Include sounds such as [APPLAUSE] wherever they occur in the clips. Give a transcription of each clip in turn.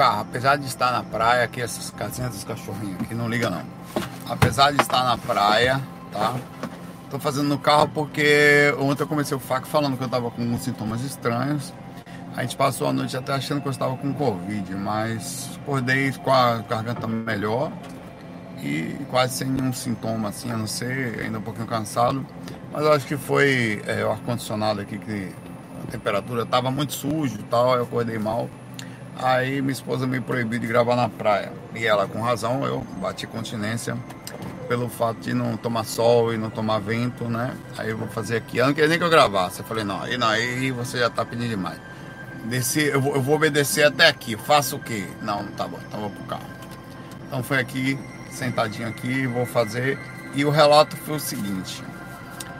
carro, apesar de estar na praia, aqui essas casinhas dos cachorrinhos aqui, não liga não. Apesar de estar na praia, tá? Tô fazendo no carro porque ontem eu comecei o fac falando que eu tava com uns sintomas estranhos. A gente passou a noite até achando que eu estava com Covid, mas acordei com a garganta melhor e quase sem nenhum sintoma assim, a não ser ainda um pouquinho cansado. Mas eu acho que foi é, o ar-condicionado aqui que a temperatura estava muito sujo e tal, eu acordei mal. Aí minha esposa me proibiu de gravar na praia. E ela com razão, eu bati continência pelo fato de não tomar sol e não tomar vento, né? Aí eu vou fazer aqui. Eu não queria nem que eu gravasse. Eu falei, não, aí não, aí você já tá pedindo demais. Descer, eu vou, eu vou obedecer até aqui. Faço o quê? Não, tá bom, então vou pro carro. Então foi aqui, sentadinho aqui, vou fazer. E o relato foi o seguinte.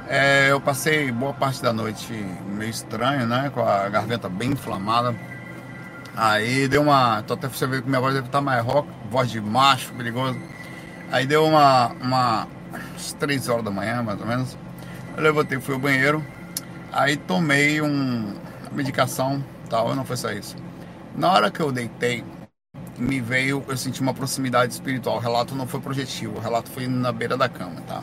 É, eu passei boa parte da noite meio estranho, né? Com a garganta bem inflamada. Aí deu uma. Tô até você ver que minha voz deve estar mais rock, voz de macho, perigoso. Aí deu uma. uma às 3 horas da manhã, mais ou menos. Eu levantei, fui ao banheiro. Aí tomei um, medicação tal, não foi só isso. Na hora que eu deitei, me veio, eu senti uma proximidade espiritual. O relato não foi projetivo, o relato foi na beira da cama, tá?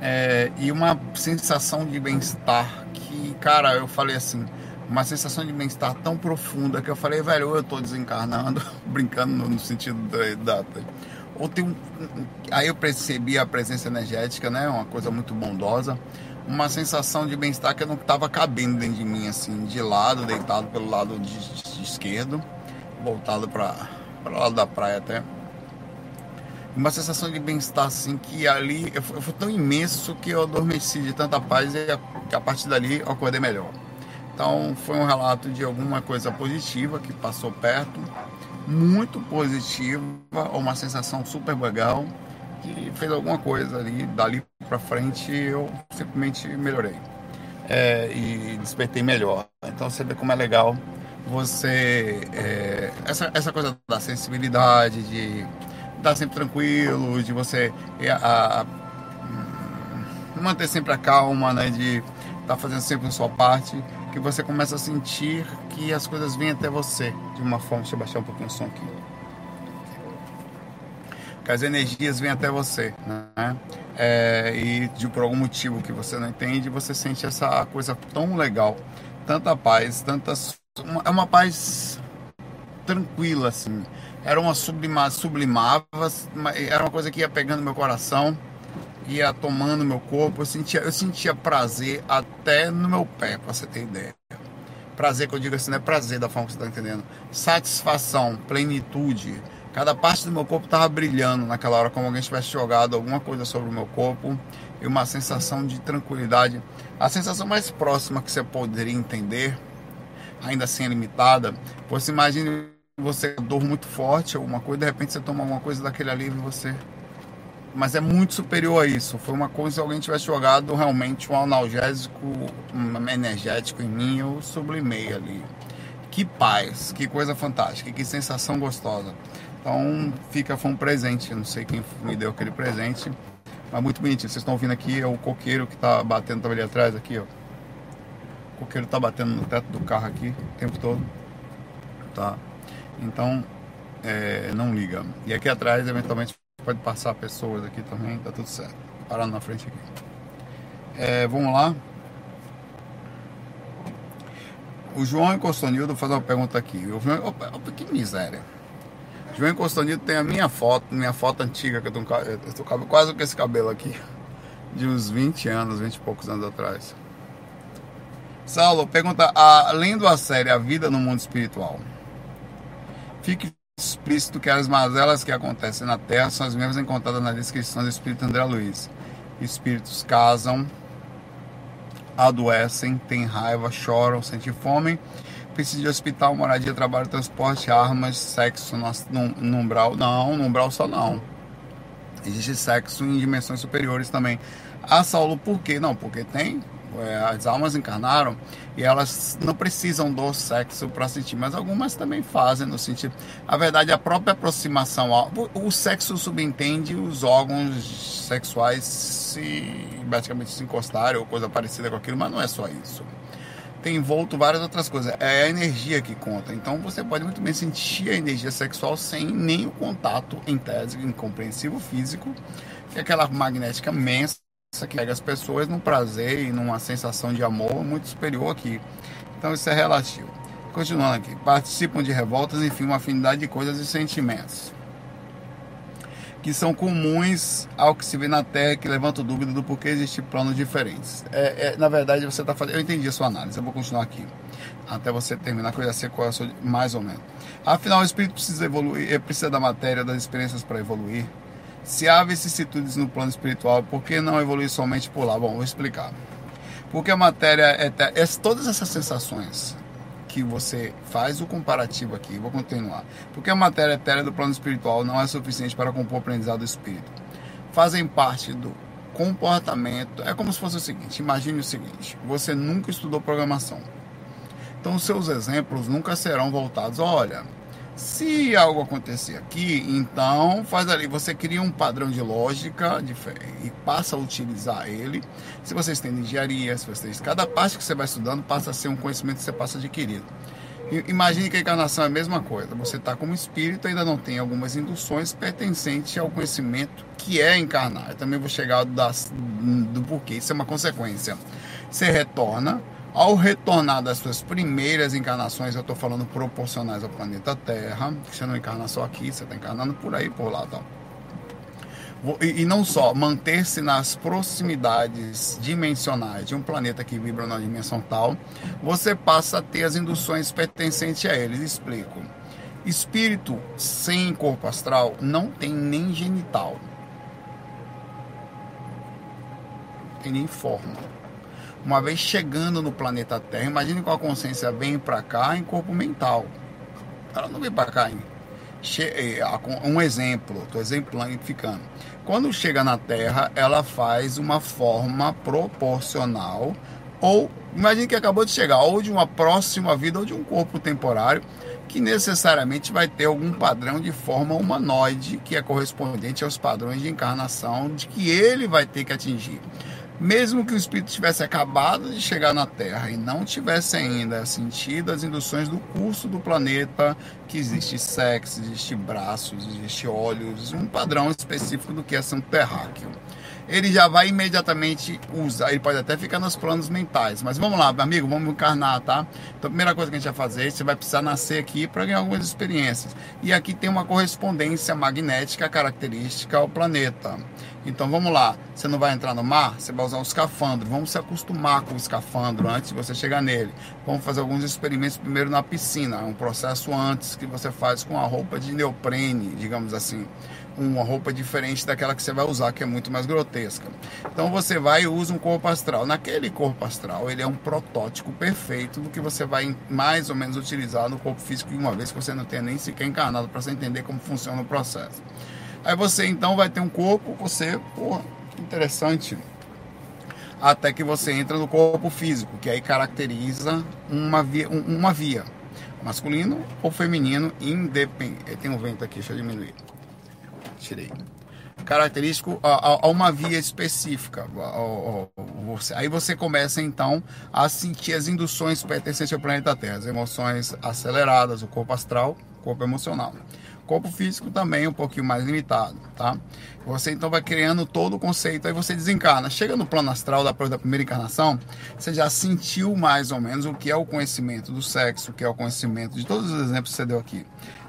É, e uma sensação de bem-estar que, cara, eu falei assim, uma sensação de bem-estar tão profunda que eu falei, velho, eu tô desencarnando, [LAUGHS] brincando no, sentido da, da, ou tem um, aí eu percebi a presença energética, né, uma coisa muito bondosa, uma sensação de bem-estar que não estava cabendo dentro de mim, assim, de lado, deitado pelo lado de, de esquerdo, voltado para o lado da praia até. Uma sensação de bem-estar, assim, que ali eu, eu fui tão imenso que eu adormeci de tanta paz e a, que a partir dali eu acordei melhor. Então foi um relato de alguma coisa positiva que passou perto, muito positiva, uma sensação super legal que fez alguma coisa ali, dali para frente eu simplesmente melhorei é, e despertei melhor. Então você vê como é legal você é, essa, essa coisa da sensibilidade, de estar sempre tranquilo, de você é, a, a, manter sempre a calma, né, de estar tá fazendo sempre a sua parte que você começa a sentir que as coisas vêm até você de uma forma. Deixa eu baixar um pouquinho o som aqui. Que as energias vêm até você, né? É, e de por algum motivo que você não entende, você sente essa coisa tão legal, tanta paz, tantas. Uma, é uma paz tranquila, assim. Era uma sublimava, sublimava, era uma coisa que ia pegando meu coração ia tomando meu corpo, eu sentia, eu sentia prazer até no meu pé, para você ter ideia. Prazer que eu digo assim, não é prazer da forma que você está entendendo. Satisfação, plenitude. Cada parte do meu corpo estava brilhando naquela hora, como alguém tivesse jogado alguma coisa sobre o meu corpo. E uma sensação de tranquilidade. A sensação mais próxima que você poderia entender, ainda assim é limitada, você imagine você dor muito forte, alguma coisa, de repente você toma alguma coisa daquele alívio e você mas é muito superior a isso. Foi uma coisa se alguém tivesse jogado realmente um analgésico um energético em mim, eu sublimei ali. Que paz, que coisa fantástica, que sensação gostosa. Então fica, foi um presente, não sei quem me deu aquele presente, mas muito bonitinho. Vocês estão ouvindo aqui, é o coqueiro que está batendo ali atrás, aqui, ó. O coqueiro está batendo no teto do carro aqui o tempo todo. Tá? Então, é, não liga. E aqui atrás, eventualmente, Pode passar pessoas aqui também, tá tudo certo. Parando na frente aqui. É, vamos lá. O João Encostonildo faz uma pergunta aqui. O João, opa, opa, que miséria. João Encostonildo tem a minha foto, minha foto antiga, que eu tô, eu tô quase com esse cabelo aqui. [LAUGHS] De uns 20 anos, 20 e poucos anos atrás. Saulo pergunta: além da série A Vida no Mundo Espiritual, fique explícito que as mazelas que acontecem na Terra são as mesmas encontradas na descrição do Espírito André Luiz. Espíritos casam, adoecem, têm raiva, choram, sentem fome, precisam de hospital, moradia, trabalho, transporte, armas, sexo no, no, umbral. Não, no umbral só não. Existe sexo em dimensões superiores também. Ah, Saulo, por quê? Não, porque tem as almas encarnaram e elas não precisam do sexo para sentir, mas algumas também fazem no sentido. A verdade, a própria aproximação ao. O sexo subentende os órgãos sexuais se basicamente se encostarem ou coisa parecida com aquilo, mas não é só isso. tem envolto várias outras coisas. É a energia que conta. Então você pode muito bem sentir a energia sexual sem nem o contato, em tese, incompreensível físico, que é aquela magnética imensa que pega as pessoas num prazer e numa sensação de amor muito superior aqui. Então isso é relativo. Continuando aqui. Participam de revoltas, enfim, uma afinidade de coisas e sentimentos que são comuns ao que se vê na Terra, que levantam dúvida do porquê existem planos diferentes. É, é, na verdade, você está fazendo. Eu entendi a sua análise, eu vou continuar aqui. Até você terminar, que eu já sei qual é a sua, mais ou menos. Afinal, o espírito precisa evoluir, precisa da matéria, das experiências para evoluir. Se há vicissitudes no plano espiritual, por que não evoluir somente por lá? Bom, vou explicar. Porque a matéria é, é todas essas sensações, que você faz o comparativo aqui, vou continuar. Porque a matéria etérea do plano espiritual não é suficiente para compor o aprendizado do espírito. Fazem parte do comportamento. É como se fosse o seguinte: imagine o seguinte, você nunca estudou programação. Então, seus exemplos nunca serão voltados. Olha, se algo acontecer aqui, então faz ali, você cria um padrão de lógica e passa a utilizar ele. Se você tem engenharia, se você cada parte que você vai estudando passa a ser um conhecimento que você passa adquirido. Imagine que a encarnação é a mesma coisa. Você está como espírito, ainda não tem algumas induções pertencentes ao conhecimento que é encarnar. Eu também vou chegar das, do porquê. Isso é uma consequência. Você retorna, ao retornar das suas primeiras encarnações, eu estou falando proporcionais ao planeta Terra, que você não encarna só aqui, você está encarnando por aí, por lá, tá? E, e não só, manter-se nas proximidades dimensionais de um planeta que vibra na dimensão tal, você passa a ter as induções pertencentes a eles. Explico. Espírito sem corpo astral não tem nem genital. Tem nem forma uma vez chegando no planeta Terra, imagine com a consciência vem para cá em corpo mental. Ela não vem para cá em eh, um exemplo, estou exemplificando. Quando chega na Terra, ela faz uma forma proporcional, ou imagine que acabou de chegar, ou de uma próxima vida, ou de um corpo temporário, que necessariamente vai ter algum padrão de forma humanoide, que é correspondente aos padrões de encarnação de que ele vai ter que atingir mesmo que o espírito tivesse acabado de chegar na Terra e não tivesse ainda sentido as induções do curso do planeta, que existe sexo, existe braços, existe olhos, um padrão específico do que é ser terráqueo ele já vai imediatamente usar, ele pode até ficar nos planos mentais. Mas vamos lá, amigo, vamos encarnar, tá? Então, a primeira coisa que a gente vai fazer, você vai precisar nascer aqui para ganhar algumas experiências. E aqui tem uma correspondência magnética característica ao planeta. Então vamos lá, você não vai entrar no mar, você vai usar um escafandro. Vamos se acostumar com o escafandro antes de você chegar nele. Vamos fazer alguns experimentos primeiro na piscina, um processo antes que você faz com a roupa de neoprene, digamos assim uma roupa diferente daquela que você vai usar, que é muito mais grotesca. Então você vai e usa um corpo astral. Naquele corpo astral, ele é um protótipo perfeito do que você vai mais ou menos utilizar no corpo físico, uma vez que você não tenha nem sequer encarnado para você entender como funciona o processo. Aí você então vai ter um corpo, você, porra, interessante. Até que você entra no corpo físico, que aí caracteriza uma via, uma via masculino ou feminino, independente. Tem um vento aqui, deixa eu diminuir tirei. Característico a, a uma via específica. Aí você começa então a sentir as induções pertencentes ao planeta Terra, as emoções aceleradas, o corpo astral, o corpo emocional. Corpo físico também um pouquinho mais limitado, tá? Você então vai criando todo o conceito, aí você desencarna. Chega no plano astral da, primeira encarnação, você já sentiu mais ou menos o que é o conhecimento do sexo, o que é o conhecimento de todos os exemplos que você deu aqui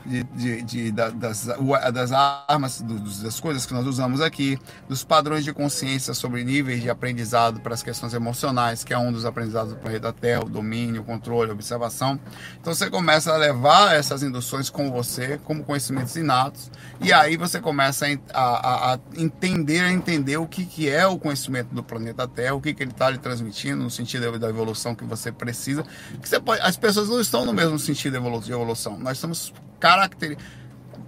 de, de, de das, das armas, das coisas que nós usamos aqui, dos padrões de consciência sobre níveis de aprendizado para as questões emocionais, que é um dos aprendizados do planeta Terra, o domínio, o controle, a observação. Então você começa a levar essas induções com você, como conhecimentos inatos, e aí você começa a, a, a entender, a entender o que, que é o conhecimento do planeta Terra, o que, que ele está lhe transmitindo, no sentido da evolução que você precisa. Que você pode, as pessoas não estão no mesmo sentido de evolução. Nós estamos características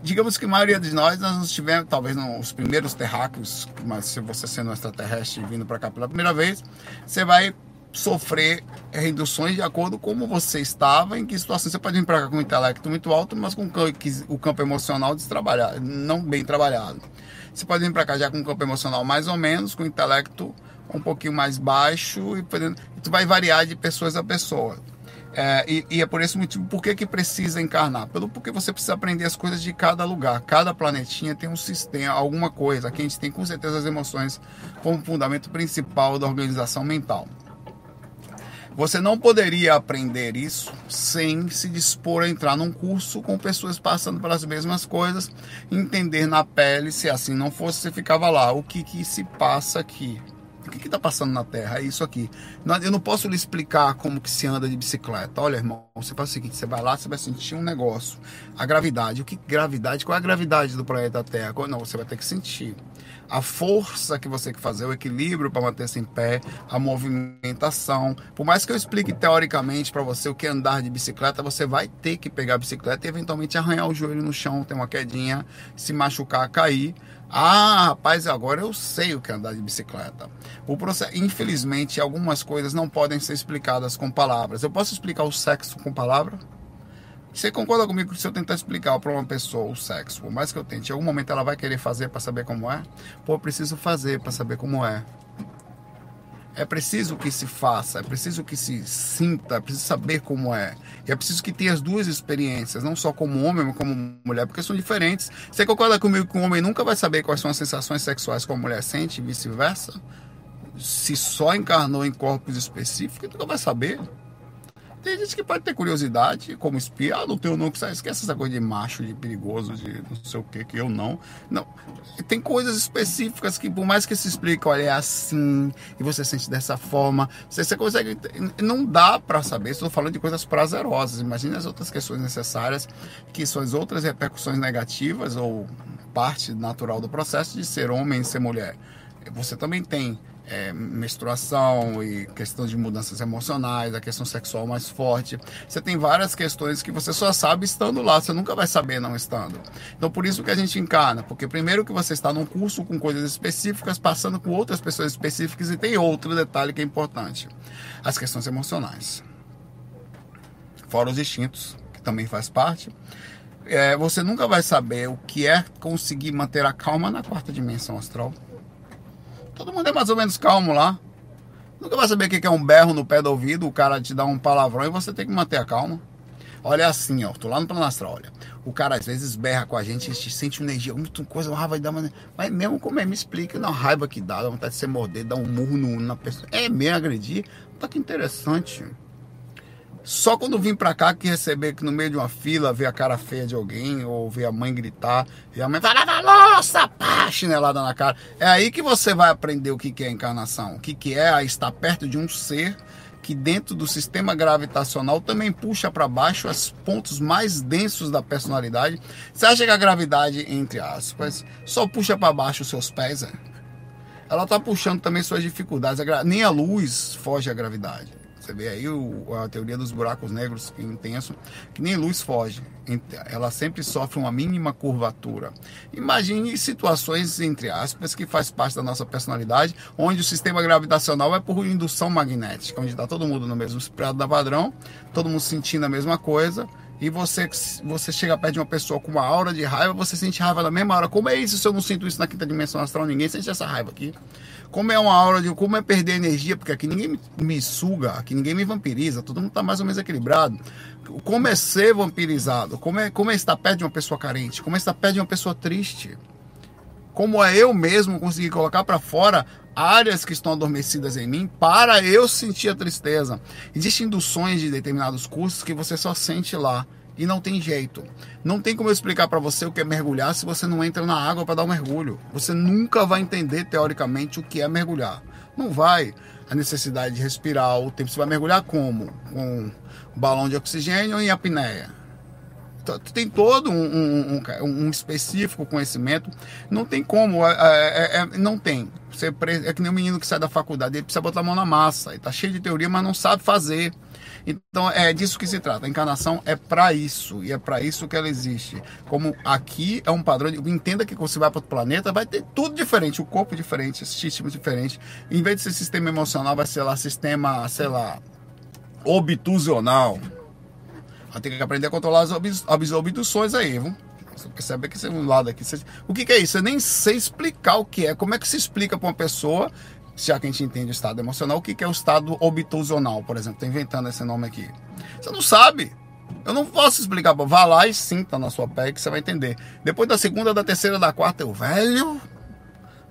digamos que a maioria de nós nós não tivemos, talvez não, os primeiros terráqueos, mas se você sendo um extraterrestre vindo para cá pela primeira vez, você vai sofrer reduções de acordo com como você estava, em que situação você pode vir para cá com um intelecto muito alto, mas com o campo emocional destrabalhado, não bem trabalhado. Você pode vir para cá já com um campo emocional mais ou menos, com o intelecto um pouquinho mais baixo e tu vai variar de pessoas a pessoa. É, e, e, é por esse motivo por que, que precisa encarnar? Pelo porque você precisa aprender as coisas de cada lugar. Cada planetinha tem um sistema, alguma coisa. Aqui a gente tem com certeza as emoções como fundamento principal da organização mental. Você não poderia aprender isso sem se dispor a entrar num curso com pessoas passando pelas mesmas coisas, entender na pele. Se assim não fosse, você ficava lá. O que, que se passa aqui? O que está passando na Terra? É isso aqui. Eu não posso lhe explicar como que se anda de bicicleta. Olha, irmão, você faz o seguinte: você vai lá, você vai sentir um negócio. A gravidade. O que gravidade? Qual é a gravidade do planeta Terra? Não, você vai ter que sentir. A força que você tem que fazer, o equilíbrio para manter-se em pé, a movimentação. Por mais que eu explique teoricamente para você o que é andar de bicicleta, você vai ter que pegar a bicicleta e eventualmente arranhar o joelho no chão, ter uma quedinha, se machucar, cair ah, rapaz, agora eu sei o que é andar de bicicleta. O processo, infelizmente, algumas coisas não podem ser explicadas com palavras. Eu posso explicar o sexo com palavra? Você concorda comigo que se eu tentar explicar para uma pessoa o sexo, por mais que eu tente, em algum momento ela vai querer fazer para saber como é? Pô, eu preciso fazer para saber como é. É preciso que se faça, é preciso que se sinta, é preciso saber como é. E é preciso que tenha as duas experiências, não só como homem, mas como mulher, porque são diferentes. Você concorda comigo que um homem nunca vai saber quais são as sensações sexuais que a mulher sente e vice-versa? Se só encarnou em corpos específicos, nunca vai saber. Tem gente que pode ter curiosidade, como espia, ah, não tenho que esquece essa coisa de macho, de perigoso, de não sei o que, que eu não. Não. Tem coisas específicas que, por mais que se explique, olha, é assim, e você sente dessa forma, você, você consegue. Não dá para saber, estou falando de coisas prazerosas. Imagine as outras questões necessárias, que são as outras repercussões negativas ou parte natural do processo de ser homem e ser mulher. Você também tem é, menstruação e questão de mudanças emocionais, a questão sexual mais forte. Você tem várias questões que você só sabe estando lá, você nunca vai saber não estando. Então por isso que a gente encarna, porque primeiro que você está num curso com coisas específicas, passando com outras pessoas específicas e tem outro detalhe que é importante, as questões emocionais. Fora os instintos, que também faz parte. É, você nunca vai saber o que é conseguir manter a calma na quarta dimensão astral. Todo mundo é mais ou menos calmo lá. Nunca vai saber o que é um berro no pé do ouvido, o cara te dá um palavrão e você tem que manter a calma. Olha assim, ó, tô lá no plano olha. O cara às vezes berra com a gente, a gente sente uma energia, muita coisa, uma raiva dar, mas, mas mesmo como é, me explica, dá uma raiva que dá, dá vontade de você morder, dar um murro no, na pessoa. É mesmo agredir? Tá que interessante. Só quando vim pra cá que receber que no meio de uma fila, ver a cara feia de alguém, ou ver a mãe gritar, e a mãe falar, nossa, pá, chinelada na cara. É aí que você vai aprender o que é encarnação, o que é estar perto de um ser que dentro do sistema gravitacional também puxa para baixo os pontos mais densos da personalidade. Você acha que a gravidade, entre aspas, só puxa para baixo os seus pés? É? Ela está puxando também suas dificuldades. Nem a luz foge à gravidade. Você vê aí o, a teoria dos buracos negros intenso, que nem luz foge. Ela sempre sofre uma mínima curvatura. Imagine situações, entre aspas, que faz parte da nossa personalidade, onde o sistema gravitacional é por indução magnética, onde está todo mundo no mesmo espelho da padrão, todo mundo sentindo a mesma coisa, e você, você chega perto de uma pessoa com uma aura de raiva, você sente raiva na mesma hora. Como é isso se eu não sinto isso na quinta dimensão astral? Ninguém sente essa raiva aqui. Como é uma aura de como é perder energia, porque aqui ninguém me, me suga, aqui ninguém me vampiriza, todo mundo está mais ou menos equilibrado. Como é ser vampirizado? Como é, como é estar perto de uma pessoa carente? Como é estar perto de uma pessoa triste? Como é eu mesmo conseguir colocar para fora áreas que estão adormecidas em mim para eu sentir a tristeza. Existem induções de determinados cursos que você só sente lá e não tem jeito. Não tem como eu explicar para você o que é mergulhar se você não entra na água para dar um mergulho. Você nunca vai entender teoricamente o que é mergulhar. Não vai. A necessidade de respirar, o tempo. Você vai mergulhar como? Com um balão de oxigênio em apneia. Então, tem todo um, um, um, específico conhecimento. Não tem como. É, é, é, não tem. Você, é que nem um menino que sai da faculdade, ele precisa botar a mão na massa. Ele tá cheio de teoria, mas não sabe fazer. Então é disso que se trata. A encarnação é para isso e é para isso que ela existe. Como aqui é um padrão, entenda que quando você vai para outro planeta vai ter tudo diferente, o corpo diferente, sistema diferente. Em vez de ser sistema emocional, vai ser lá sistema, sei lá, obtusional. Vai ter que aprender a controlar as, as obduções aí, viu? Você percebe que você um lado aqui. Você... O que, que, é isso? Eu nem sei explicar o que é. Como é que se explica para uma pessoa já que a gente entende o estado emocional, o que é o estado obtusional, por exemplo? Estou inventando esse nome aqui. Você não sabe. Eu não posso explicar. Vá lá e sinta na sua pele que você vai entender. Depois da segunda, da terceira, da quarta, eu, velho.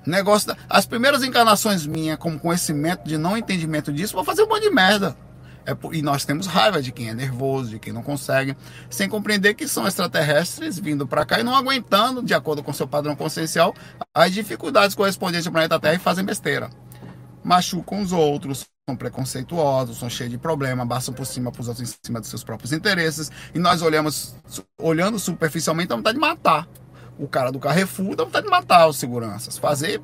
Negócio da... As primeiras encarnações minhas, como conhecimento de não entendimento disso, vou fazer um monte de merda. É, e nós temos raiva de quem é nervoso, de quem não consegue, sem compreender que são extraterrestres vindo para cá e não aguentando, de acordo com seu padrão consciencial, as dificuldades correspondentes ao planeta Terra e fazem besteira machucam os outros, são preconceituosos, são cheios de problema, passam por cima para os outros em cima dos seus próprios interesses. E nós olhamos, olhando superficialmente, dá vontade de matar. O cara do Carrefour dá vontade de matar os seguranças. Fazer,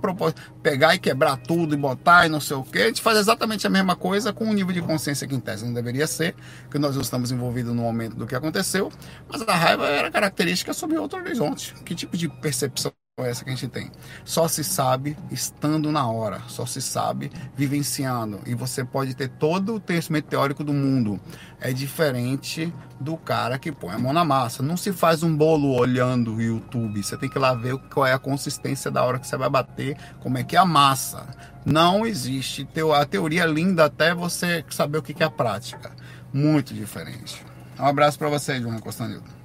pegar e quebrar tudo e botar e não sei o que. A gente faz exatamente a mesma coisa com o nível de consciência que em tese não deveria ser, que nós estamos envolvidos no momento do que aconteceu. Mas a raiva era característica sobre outro horizonte. Que tipo de percepção essa que a gente tem. Só se sabe estando na hora, só se sabe vivenciando. E você pode ter todo o conhecimento teórico do mundo. É diferente do cara que põe a mão na massa. Não se faz um bolo olhando o YouTube. Você tem que ir lá ver qual é a consistência da hora que você vai bater, como é que é a massa. Não existe. A teoria é linda até você saber o que é a prática. Muito diferente. Um abraço para você, João Costanildo.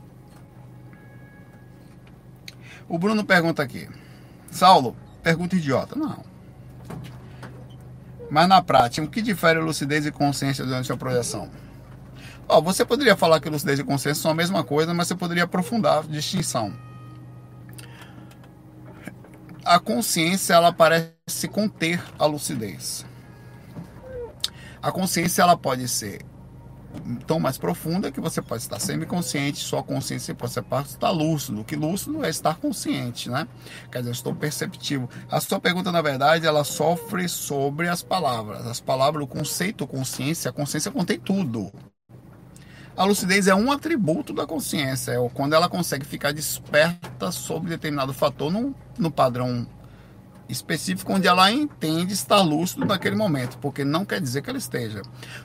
O Bruno pergunta aqui. Saulo, pergunta idiota. Não. Mas na prática, o que difere lucidez e consciência durante a projeção? Ó, você poderia falar que lucidez e consciência são a mesma coisa, mas você poderia aprofundar a distinção. A consciência ela parece conter a lucidez. A consciência ela pode ser tão mais profunda que você pode estar semiconsciente, sua consciência pode estar lúcido. O que lúcido é estar consciente, né? Quer dizer, eu estou perceptivo. A sua pergunta, na verdade, ela sofre sobre as palavras. As palavras, o conceito consciência, a consciência contém tudo. A lucidez é um atributo da consciência, é quando ela consegue ficar desperta sobre determinado fator no, no padrão específico onde ela entende estar lúcido naquele momento, porque não quer dizer que ela esteja.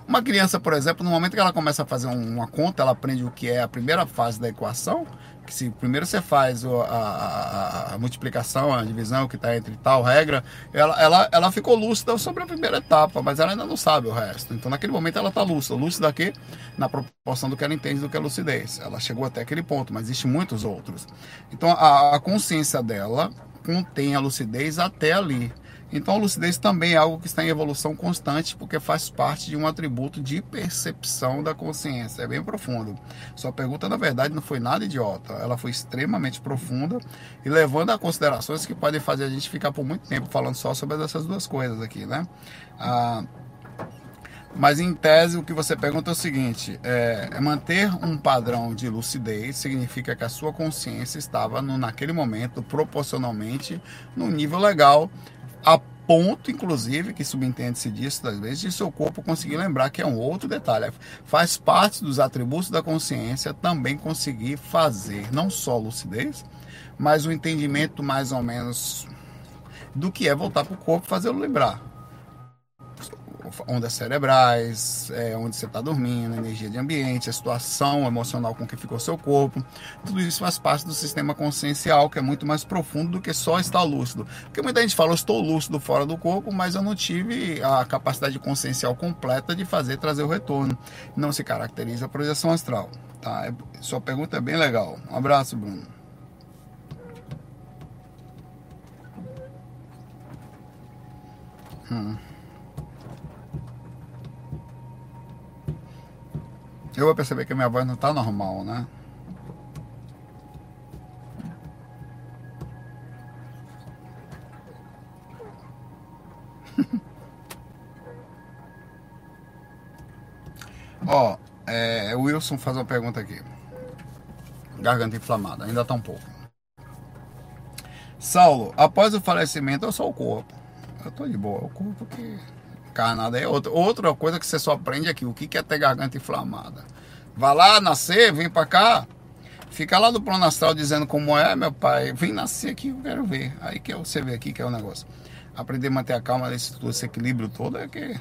Uma criança, por exemplo, no momento que ela começa a fazer uma conta, ela aprende o que é a primeira fase da equação, que se primeiro você faz a, a, a multiplicação, a divisão que está entre tal regra, ela, ela, ela ficou lúcida sobre a primeira etapa, mas ela ainda não sabe o resto. Então naquele momento ela está lúcida. Lúcida aqui na proporção do que ela entende do que é lucidez. Ela chegou até aquele ponto, mas existem muitos outros. Então a, a consciência dela contém a lucidez até ali. Então a lucidez também é algo que está em evolução constante, porque faz parte de um atributo de percepção da consciência. É bem profundo. Sua pergunta, na verdade, não foi nada idiota. Ela foi extremamente profunda e levando a considerações que podem fazer a gente ficar por muito tempo falando só sobre essas duas coisas aqui, né? Ah, mas em tese, o que você pergunta é o seguinte: é, é, manter um padrão de lucidez significa que a sua consciência estava no, naquele momento proporcionalmente no nível legal, a ponto, inclusive, que subentende-se disso, às vezes, de seu corpo conseguir lembrar que é um outro detalhe. Faz parte dos atributos da consciência também conseguir fazer não só lucidez, mas o entendimento mais ou menos do que é voltar para o corpo e fazê-lo lembrar ondas cerebrais, é, onde você está dormindo, energia de ambiente, a situação emocional com que ficou seu corpo. Tudo isso faz parte do sistema consciencial, que é muito mais profundo do que só estar lúcido. Porque muita gente fala, eu estou lúcido fora do corpo, mas eu não tive a capacidade consciencial completa de fazer trazer o retorno. Não se caracteriza a projeção astral. Tá? É, sua pergunta é bem legal. Um abraço, Bruno. Hum. Eu vou perceber que minha voz não está normal, né? [LAUGHS] Ó, é, o Wilson faz uma pergunta aqui. Garganta inflamada, ainda tá um pouco. Saulo, após o falecimento eu sou o corpo. Eu tô de boa, o corpo que é outra, outra coisa que você só aprende aqui. O que é ter garganta inflamada? Vai lá nascer, vem para cá. Fica lá do plano astral dizendo como é, meu pai. Vem nascer aqui, eu quero ver. Aí que você vê aqui que é o negócio. Aprender a manter a calma, esse, esse equilíbrio todo é que.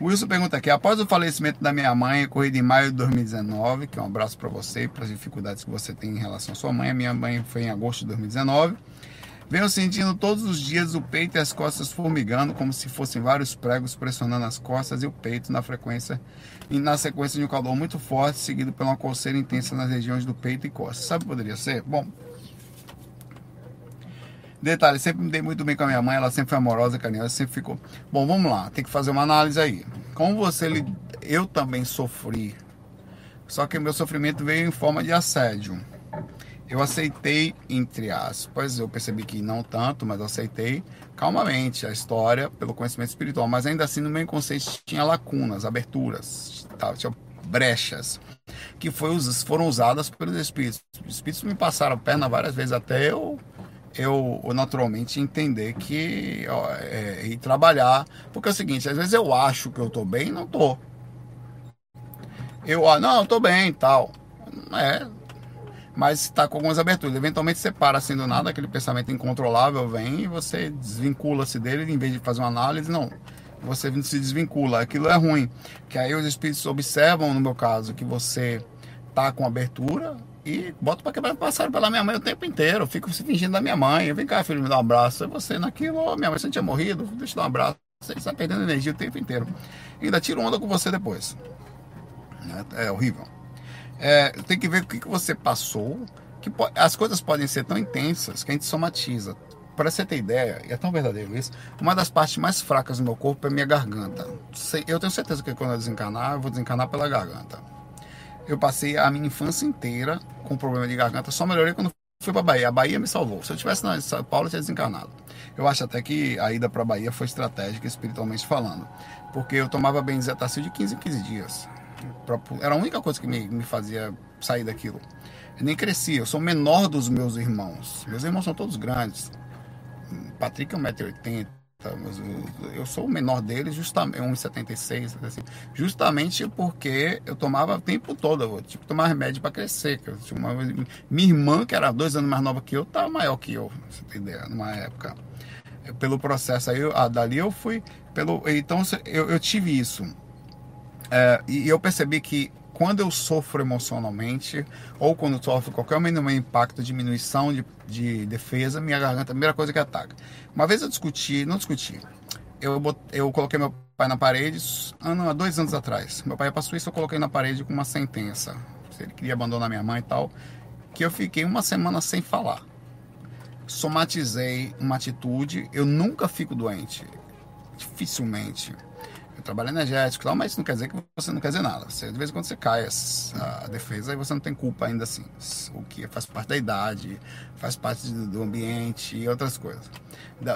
O Wilson pergunta aqui: após o falecimento da minha mãe, corrido em maio de 2019, que é um abraço para você e para as dificuldades que você tem em relação à sua mãe. A minha mãe foi em agosto de 2019. Venho sentindo todos os dias o peito e as costas formigando, como se fossem vários pregos pressionando as costas e o peito na frequência e na sequência de um calor muito forte, seguido por uma coceira intensa nas regiões do peito e costas. Sabe o que poderia ser? Bom, Detalhe, sempre me dei muito bem com a minha mãe, ela sempre foi amorosa, carinhosa, sempre ficou. Bom, vamos lá, tem que fazer uma análise aí. Como você, eu também sofri, só que meu sofrimento veio em forma de assédio. Eu aceitei, entre aspas, eu percebi que não tanto, mas aceitei calmamente a história pelo conhecimento espiritual. Mas ainda assim, no meu inconsciente tinha lacunas, aberturas, tá? tinha brechas, que foi, foram usadas pelos espíritos. Os espíritos me passaram a perna várias vezes até eu eu, eu naturalmente entender que ó, é, e trabalhar, porque é o seguinte, às vezes eu acho que eu tô bem, não tô. Eu, ah, não, eu tô bem, tal. É, mas está com algumas aberturas. Eventualmente você para assim do nada, aquele pensamento incontrolável vem e você desvincula-se dele, em vez de fazer uma análise, não. Você se desvincula. Aquilo é ruim. Que aí os espíritos observam, no meu caso, que você tá com abertura e boto para quebrar passaram pela minha mãe o tempo inteiro. Fico se fingindo da minha mãe. Vem cá, filho, me dá um abraço. E você naquilo, oh, minha mãe, você não tinha morrido, deixa eu dar um abraço. Você está perdendo energia o tempo inteiro. E ainda tiro onda com você depois. É, é horrível. É, tem que ver o que, que você passou. Que as coisas podem ser tão intensas que a gente somatiza. Para você ter ideia, e é tão verdadeiro isso, uma das partes mais fracas do meu corpo é minha garganta. Eu tenho certeza que quando eu desencanar, eu vou desencanar pela garganta. Eu passei a minha infância inteira com problema de garganta, só melhorei quando fui para Bahia. A Bahia me salvou. Se eu tivesse na São Paulo, eu tinha desencarnado. Eu acho até que a ida para Bahia foi estratégica, espiritualmente falando, porque eu tomava benzetacil de 15 em 15 dias. Era a única coisa que me, me fazia sair daquilo. Eu nem cresci, eu sou o menor dos meus irmãos. Meus irmãos são todos grandes. Patrick é 1,80m, eu sou o menor deles, justamente 1,76, assim, justamente porque eu tomava o tempo todo, eu que tomar remédio para crescer. Uma, minha irmã, que era dois anos mais nova que eu, estava maior que eu, você tem ideia, numa época. Pelo processo aí, ah, dali eu fui. Pelo, então eu, eu tive isso. É, e eu percebi que quando eu sofro emocionalmente, ou quando sofro qualquer mínimo impacto, diminuição de, de defesa, minha garganta é a primeira coisa que ataca. Uma vez eu discuti, não discuti, eu, eu coloquei meu pai na parede, ah, não, há dois anos atrás. Meu pai passou isso, eu coloquei na parede com uma sentença. Ele queria abandonar minha mãe e tal, que eu fiquei uma semana sem falar. Somatizei uma atitude, eu nunca fico doente, dificilmente trabalho energético e tal, mas isso não quer dizer que você não quer dizer nada. Você, de vez em quando você cai a, defesa e você não tem culpa ainda assim. O que faz parte da idade, faz parte do ambiente e outras coisas.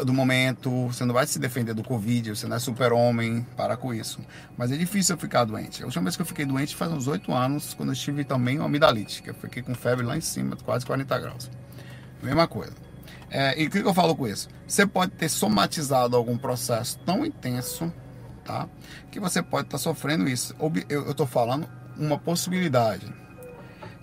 Do momento, você não vai se defender do Covid, você não é super-homem, para com isso. Mas é difícil eu ficar doente. A última vez que eu fiquei doente faz uns 8 anos, quando eu tive também uma amidalite, que eu fiquei com febre lá em cima, quase 40 graus. Mesma coisa. É, e o que eu falo com isso? Você pode ter somatizado algum processo tão intenso tá? Que você pode estar tá sofrendo isso. Eu estou falando uma possibilidade.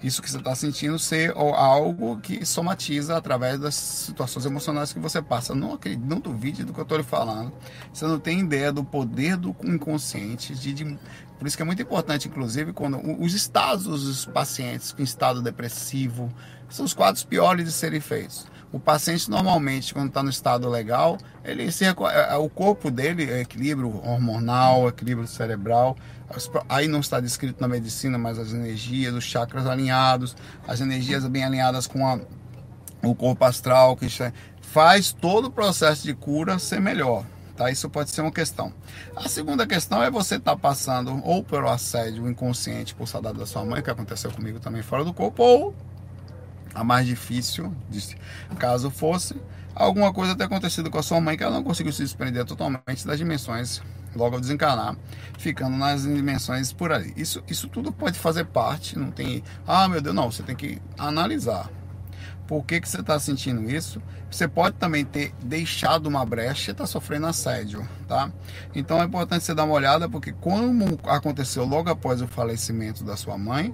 Isso que você está sentindo ser algo que somatiza através das situações emocionais que você passa. Não, acredito, não duvide do que eu estou lhe falando. Você não tem ideia do poder do inconsciente. De, de, por isso que é muito importante, inclusive, quando os estados dos pacientes em estado depressivo são os quadros piores de serem feitos. O paciente normalmente, quando está no estado legal, ele se, é, é, o corpo dele, é equilíbrio hormonal, equilíbrio cerebral, aí não está descrito na medicina, mas as energias, os chakras alinhados, as energias bem alinhadas com a, o corpo astral, que faz todo o processo de cura ser melhor. Tá? Isso pode ser uma questão. A segunda questão é você estar tá passando ou pelo assédio inconsciente por saudade da sua mãe, que aconteceu comigo também fora do corpo, ou a mais difícil, caso fosse alguma coisa ter acontecido com a sua mãe que ela não conseguiu se desprender totalmente das dimensões logo ao desencarnar, ficando nas dimensões por ali. Isso, isso tudo pode fazer parte, não tem, ah meu Deus, não, você tem que analisar. Por que, que você está sentindo isso? Você pode também ter deixado uma brecha e está sofrendo assédio, tá? Então é importante você dar uma olhada, porque como aconteceu logo após o falecimento da sua mãe,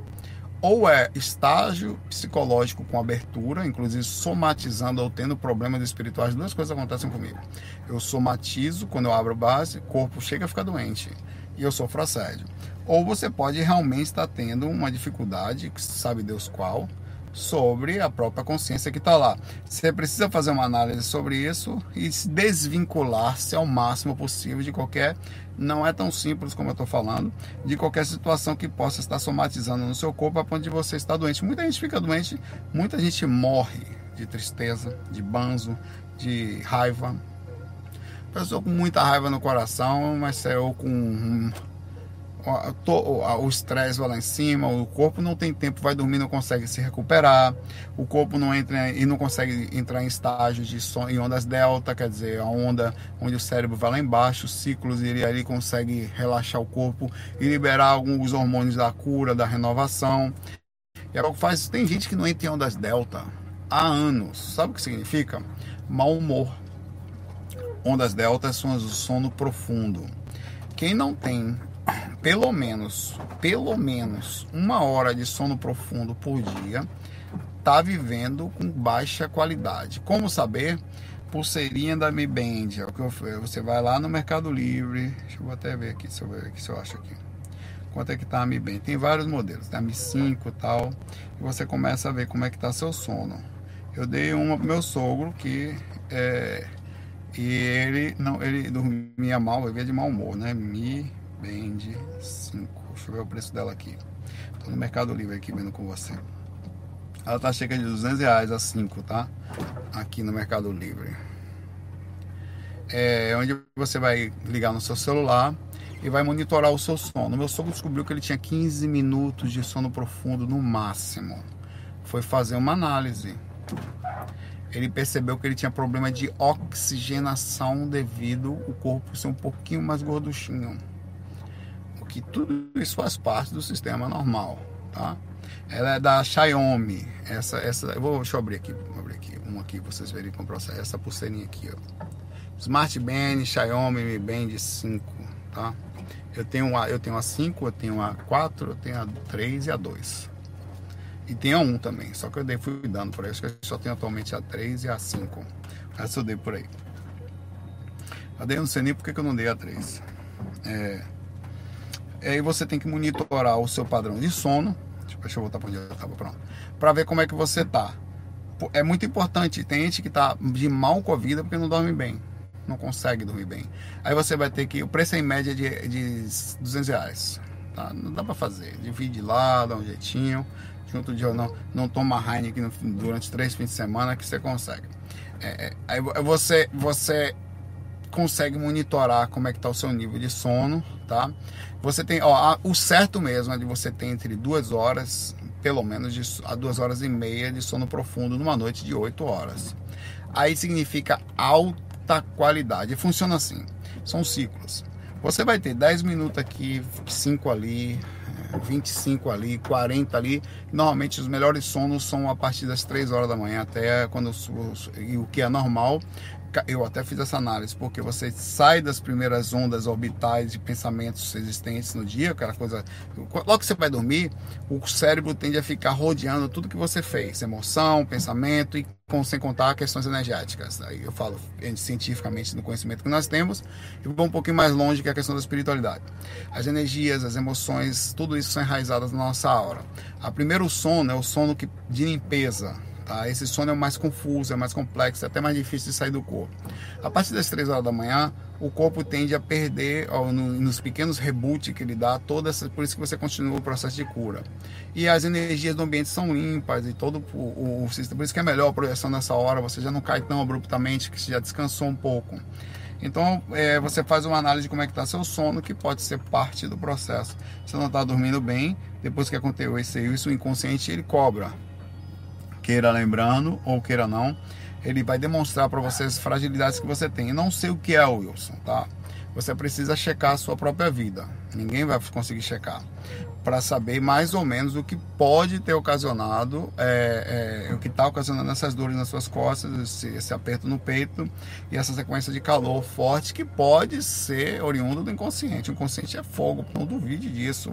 ou é estágio psicológico com abertura, inclusive somatizando ou tendo problemas espirituais, duas coisas acontecem comigo. Eu somatizo quando eu abro base, o corpo chega a ficar doente e eu sofro assédio. Ou você pode realmente estar tendo uma dificuldade, sabe Deus qual, sobre a própria consciência que está lá. Você precisa fazer uma análise sobre isso e se desvincular-se ao máximo possível de qualquer, não é tão simples como eu estou falando, de qualquer situação que possa estar somatizando no seu corpo a ponto de você estar doente. Muita gente fica doente, muita gente morre de tristeza, de banzo, de raiva. Pessoa com muita raiva no coração, mas saiu com o estresse lá em cima, o corpo não tem tempo, vai dormir, não consegue se recuperar, o corpo não entra e não consegue entrar em estágios de som, em ondas delta, quer dizer, a onda onde o cérebro vai lá embaixo, os ciclos, ele ali consegue relaxar o corpo e liberar alguns hormônios da cura, da renovação. E é o que faz, tem gente que não entra em ondas delta há anos. Sabe o que significa? Mau humor. Ondas delta são o sono profundo. Quem não tem pelo menos, pelo menos uma hora de sono profundo por dia, está vivendo com baixa qualidade. Como saber? Pulseirinha da Mi Band. É você vai lá no Mercado Livre. Deixa eu até ver aqui se eu, se eu acho aqui. Quanto é que tá a Mi Band? Tem vários modelos, tem a Mi 5 e tal. E você começa a ver como é que tá seu sono. Eu dei uma pro meu sogro que é, e ele não ele dormia mal, vivia de mau humor, né? Mi Band 5. Deixa eu ver o preço dela aqui. Tô no Mercado Livre aqui vendo com você. Ela tá chega de 200 reais a 5, tá? Aqui no Mercado Livre. É onde você vai ligar no seu celular e vai monitorar o seu sono. Meu sogro descobriu que ele tinha 15 minutos de sono profundo no máximo. Foi fazer uma análise. Ele percebeu que ele tinha problema de oxigenação devido o corpo ser um pouquinho mais gorduchinho que tudo isso faz parte do sistema normal, tá? Ela é da Xiaomi. Essa, essa, eu vou, deixa eu abrir aqui, vou abrir aqui, um aqui vocês verem como processo. Essa pulseirinha aqui, ó. Smart Band, Xiaomi Mi Band 5, tá? Eu tenho a, eu tenho a 5, eu tenho a 4, eu tenho a 3 e a 2. E tem a 1 também, só que eu dei, fui dando por aí. Acho que eu só tenho atualmente a 3 e a 5. Essa eu dei por aí. Eu dei, não sei nem porque que eu não dei a 3. É aí você tem que monitorar o seu padrão de sono. Deixa eu voltar para onde eu estava, pronto. Para ver como é que você tá. É muito importante. Tem gente que tá de mal com a vida porque não dorme bem. Não consegue dormir bem. Aí você vai ter que. O preço é em média de, de 200 reais. Tá? Não dá para fazer. Divide lá, dá um jeitinho. Junto de não, não toma Heineken durante três fins de semana que você consegue. É, é, aí você, você consegue monitorar como é que está o seu nível de sono, tá? Você tem, ó, o certo mesmo é de você ter entre duas horas, pelo menos de, a duas horas e meia de sono profundo numa noite de oito horas. Aí significa alta qualidade. Funciona assim, são ciclos. Você vai ter 10 minutos aqui, 5 ali, 25 ali, 40 ali. Normalmente os melhores sonos são a partir das 3 horas da manhã até quando o que é normal eu até fiz essa análise, porque você sai das primeiras ondas orbitais de pensamentos existentes no dia, aquela coisa. Logo que você vai dormir, o cérebro tende a ficar rodeando tudo que você fez, emoção, pensamento e com, sem contar questões energéticas. Aí eu falo cientificamente no conhecimento que nós temos e vou um pouquinho mais longe que a questão da espiritualidade. As energias, as emoções, tudo isso são enraizadas na nossa aura. A primeiro sono é o sono que, de limpeza Tá? Esse sono é mais confuso, é mais complexo, é até mais difícil de sair do corpo. A partir das 3 horas da manhã, o corpo tende a perder, ó, no, nos pequenos reboots que ele dá, toda essa, por isso que você continua o processo de cura. E as energias do ambiente são limpas e todo o, o, sistema, por isso que é melhor a projeção nessa hora, você já não cai tão abruptamente, que você já descansou um pouco. Então, é, você faz uma análise de como é que está seu sono, que pode ser parte do processo. Você não está dormindo bem, depois que aconteceu isso o inconsciente ele cobra queira lembrando ou queira não, ele vai demonstrar para você as fragilidades que você tem. E não sei o que é, Wilson, tá? Você precisa checar a sua própria vida. Ninguém vai conseguir checar para saber mais ou menos o que pode ter ocasionado, é, é, o que está ocasionando essas dores nas suas costas, esse, esse, aperto no peito e essa sequência de calor forte que pode ser oriundo do inconsciente. O inconsciente é fogo, não duvide disso.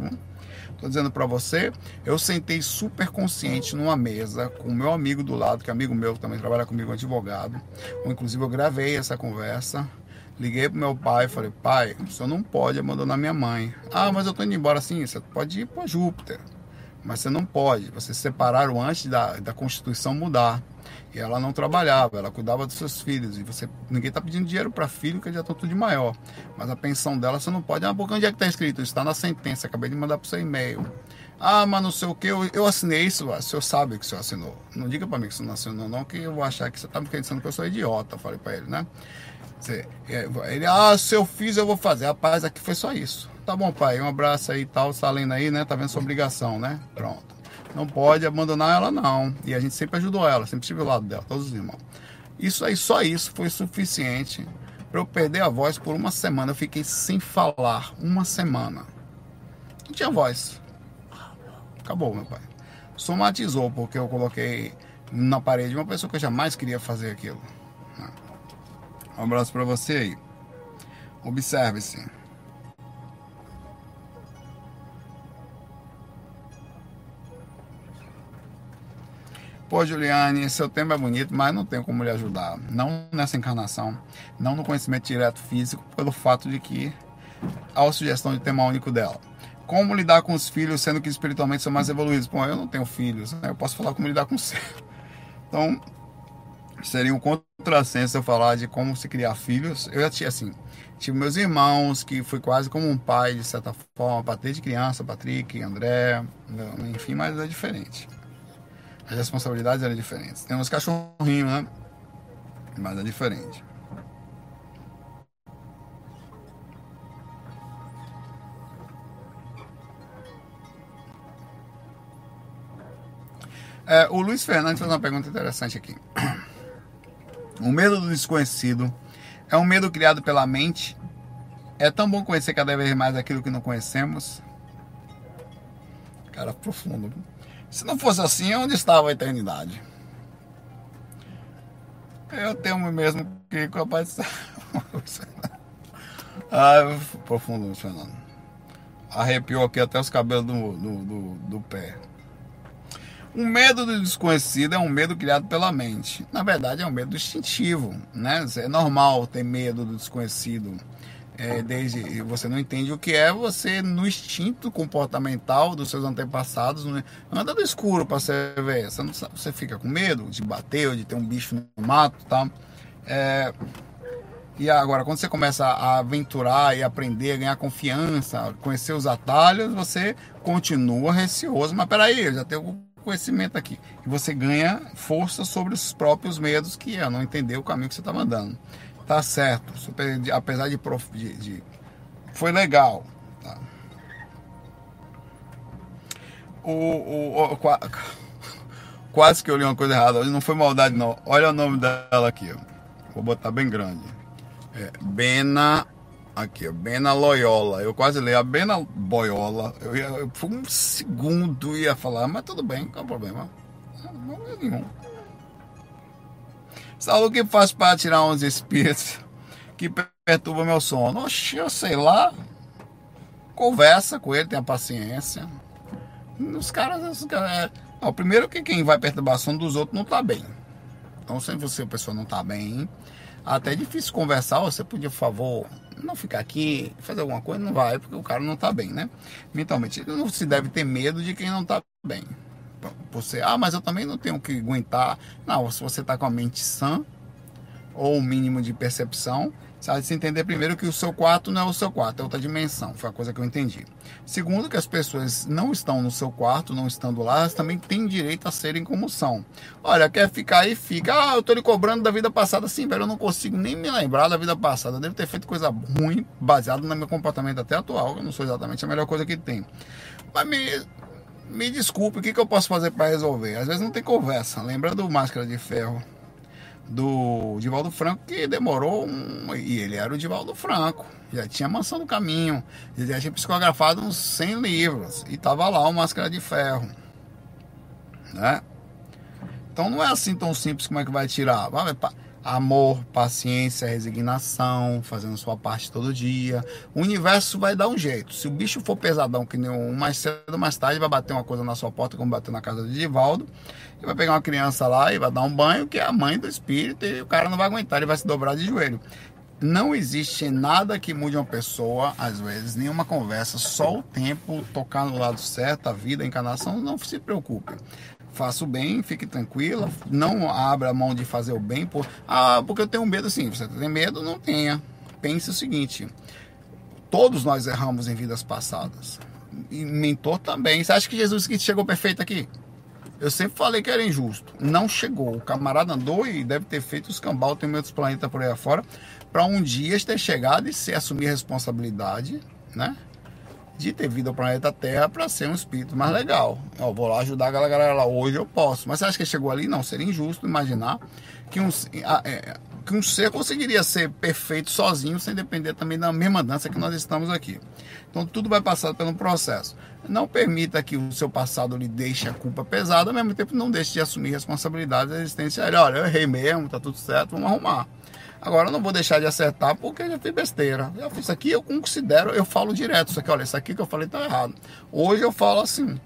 Estou dizendo para você, eu sentei super consciente numa mesa com meu amigo do lado, que é amigo meu que também trabalha comigo, advogado. Inclusive eu gravei essa conversa. Liguei pro meu pai e falei, pai, o senhor não pode abandonar minha mãe. Ah, mas eu tô indo embora assim, você pode ir para Júpiter. Mas você não pode. Vocês separaram antes da, da Constituição mudar. E ela não trabalhava, ela cuidava dos seus filhos. E você ninguém está pedindo dinheiro para filho, que já estão tudo de maior. Mas a pensão dela você não pode. Ah, porque onde é que está escrito? Está na sentença, acabei de mandar para o seu e-mail. Ah, mas não sei o que, eu, eu assinei isso, o senhor sabe que o senhor assinou. Não diga para mim que você não assinou, não, que eu vou achar que você está me pensando que eu sou idiota, falei para ele, né? É, ele, ah, se eu fiz, eu vou fazer. Rapaz, aqui foi só isso. Tá bom, pai, um abraço aí e tal, está lendo aí, né? Tá vendo sua obrigação, né? Pronto. Não pode abandonar ela, não. E a gente sempre ajudou ela, sempre estive ao lado dela, todos os irmãos. Isso aí, só isso foi suficiente para eu perder a voz por uma semana. Eu fiquei sem falar uma semana. Não tinha voz. Acabou, meu pai. Somatizou, porque eu coloquei na parede uma pessoa que eu jamais queria fazer aquilo. Um abraço para você aí. Observe-se. Pô, Juliane, seu tema é bonito, mas não tenho como lhe ajudar. Não nessa encarnação, não no conhecimento direto físico, pelo fato de que há a sugestão de tema único dela. Como lidar com os filhos, sendo que espiritualmente são mais evoluídos? Bom, eu não tenho filhos, né? eu posso falar como lidar com o [LAUGHS] seu. Então, seria um contrassenso eu falar de como se criar filhos. Eu já tinha, assim, tive meus irmãos, que foi quase como um pai, de certa forma, desde criança, Patrick, André, enfim, mas é diferente. As responsabilidades eram diferentes. Tem uns cachorrinhos, né? Mas é diferente. É, o Luiz Fernandes faz uma pergunta interessante aqui. [CLEARS THROAT] O medo do desconhecido é um medo criado pela mente. É tão bom conhecer cada vez mais aquilo que não conhecemos. Cara, profundo. Se não fosse assim, onde estava a eternidade? Eu tenho mesmo que com a paz. [LAUGHS] ah, profundo, Fernando. Arrepiou aqui até os cabelos do, do, do, do pé. O medo do desconhecido é um medo criado pela mente. Na verdade, é um medo instintivo, né? É normal ter medo do desconhecido. É, desde você não entende o que é, você no instinto comportamental dos seus antepassados né? anda no escuro para você ver. Você, você fica com medo de bater ou de ter um bicho no mato, tá? É, e agora, quando você começa a aventurar e aprender, ganhar confiança, conhecer os atalhos, você continua receoso. Mas peraí, eu já tenho conhecimento aqui. E você ganha força sobre os próprios medos, que é não entender o caminho que você estava andando. Tá certo. Super, apesar de, prof, de, de, Foi legal. Tá. O, o, o, quase que eu li uma coisa errada. Não foi maldade, não. Olha o nome dela aqui. Ó. Vou botar bem grande. É, Bena Aqui, Bena Loyola. Eu quase li a Bena Boyola. Eu ia, eu, por um segundo ia falar, mas tudo bem, não é problema. Não é nenhum. Sabe o que faz para tirar uns espíritos que perturbam meu sono? Oxe, eu sei lá. Conversa com ele, tenha paciência. Os caras. Os caras é... primeiro que quem vai perturbação dos outros não tá bem. Então, se você, a pessoa não tá bem, até é difícil conversar. Você podia, por favor, não ficar aqui, fazer alguma coisa, não vai, porque o cara não está bem, né? Mentalmente, não se deve ter medo de quem não está bem. Você, ah, mas eu também não tenho que aguentar. Não, se você está com a mente sã, ou o mínimo de percepção, você vai se entender primeiro que o seu quarto não é o seu quarto, é outra dimensão. Foi a coisa que eu entendi. Segundo, que as pessoas não estão no seu quarto, não estando lá, elas também têm direito a serem como são. Olha, quer ficar aí, fica. Ah, eu tô lhe cobrando da vida passada. Sim, velho, eu não consigo nem me lembrar da vida passada. Eu devo ter feito coisa ruim, baseado no meu comportamento até atual. Eu não sou exatamente a melhor coisa que tem. Mas me, me desculpe, o que, que eu posso fazer para resolver? Às vezes não tem conversa. Lembra do Máscara de Ferro? do Divaldo Franco, que demorou um, e ele era o Divaldo Franco, já tinha mansão no caminho, já tinha psicografado uns 100 livros e tava lá o Máscara de Ferro, né? Então não é assim tão simples como é que vai tirar. Vai, amor, paciência, resignação, fazendo sua parte todo dia. O universo vai dar um jeito. Se o bicho for pesadão, que nem um mais cedo ou mais tarde, vai bater uma coisa na sua porta, como bateu na casa do Divaldo, e vai pegar uma criança lá e vai dar um banho, que é a mãe do espírito, e o cara não vai aguentar, ele vai se dobrar de joelho. não existe nada que mude uma pessoa, às vezes, nenhuma conversa, só o tempo tocar no lado certo, a vida, a encarnação, não se preocupe. Faça o bem, fique tranquila, não abra a mão de fazer o bem, por, ah, porque eu tenho medo, sim, você tem medo, não tenha. Pense o seguinte, todos nós erramos em vidas passadas. E mentor também. Você acha que Jesus que chegou perfeito aqui? Eu sempre falei que era injusto. Não chegou. O camarada andou e deve ter feito os cambal, tem outros planetas por aí afora, para um dia ter chegado e se assumir responsabilidade, né? De ter vindo ao planeta Terra para ser um espírito mais legal. Eu vou lá ajudar a galera lá. Hoje eu posso. Mas você acha que chegou ali? Não, seria injusto imaginar que é, que um ser conseguiria ser perfeito sozinho, sem depender também da mesma dança que nós estamos aqui. Então tudo vai passar pelo processo. Não permita que o seu passado lhe deixe a culpa pesada, ao mesmo tempo não deixe de assumir responsabilidade da existência. Olha, eu errei mesmo, tá tudo certo, vamos arrumar. Agora eu não vou deixar de acertar porque eu já fiz besteira. Já fiz isso aqui, eu considero, eu falo direto. Isso aqui, olha, isso aqui que eu falei tá errado. Hoje eu falo assim.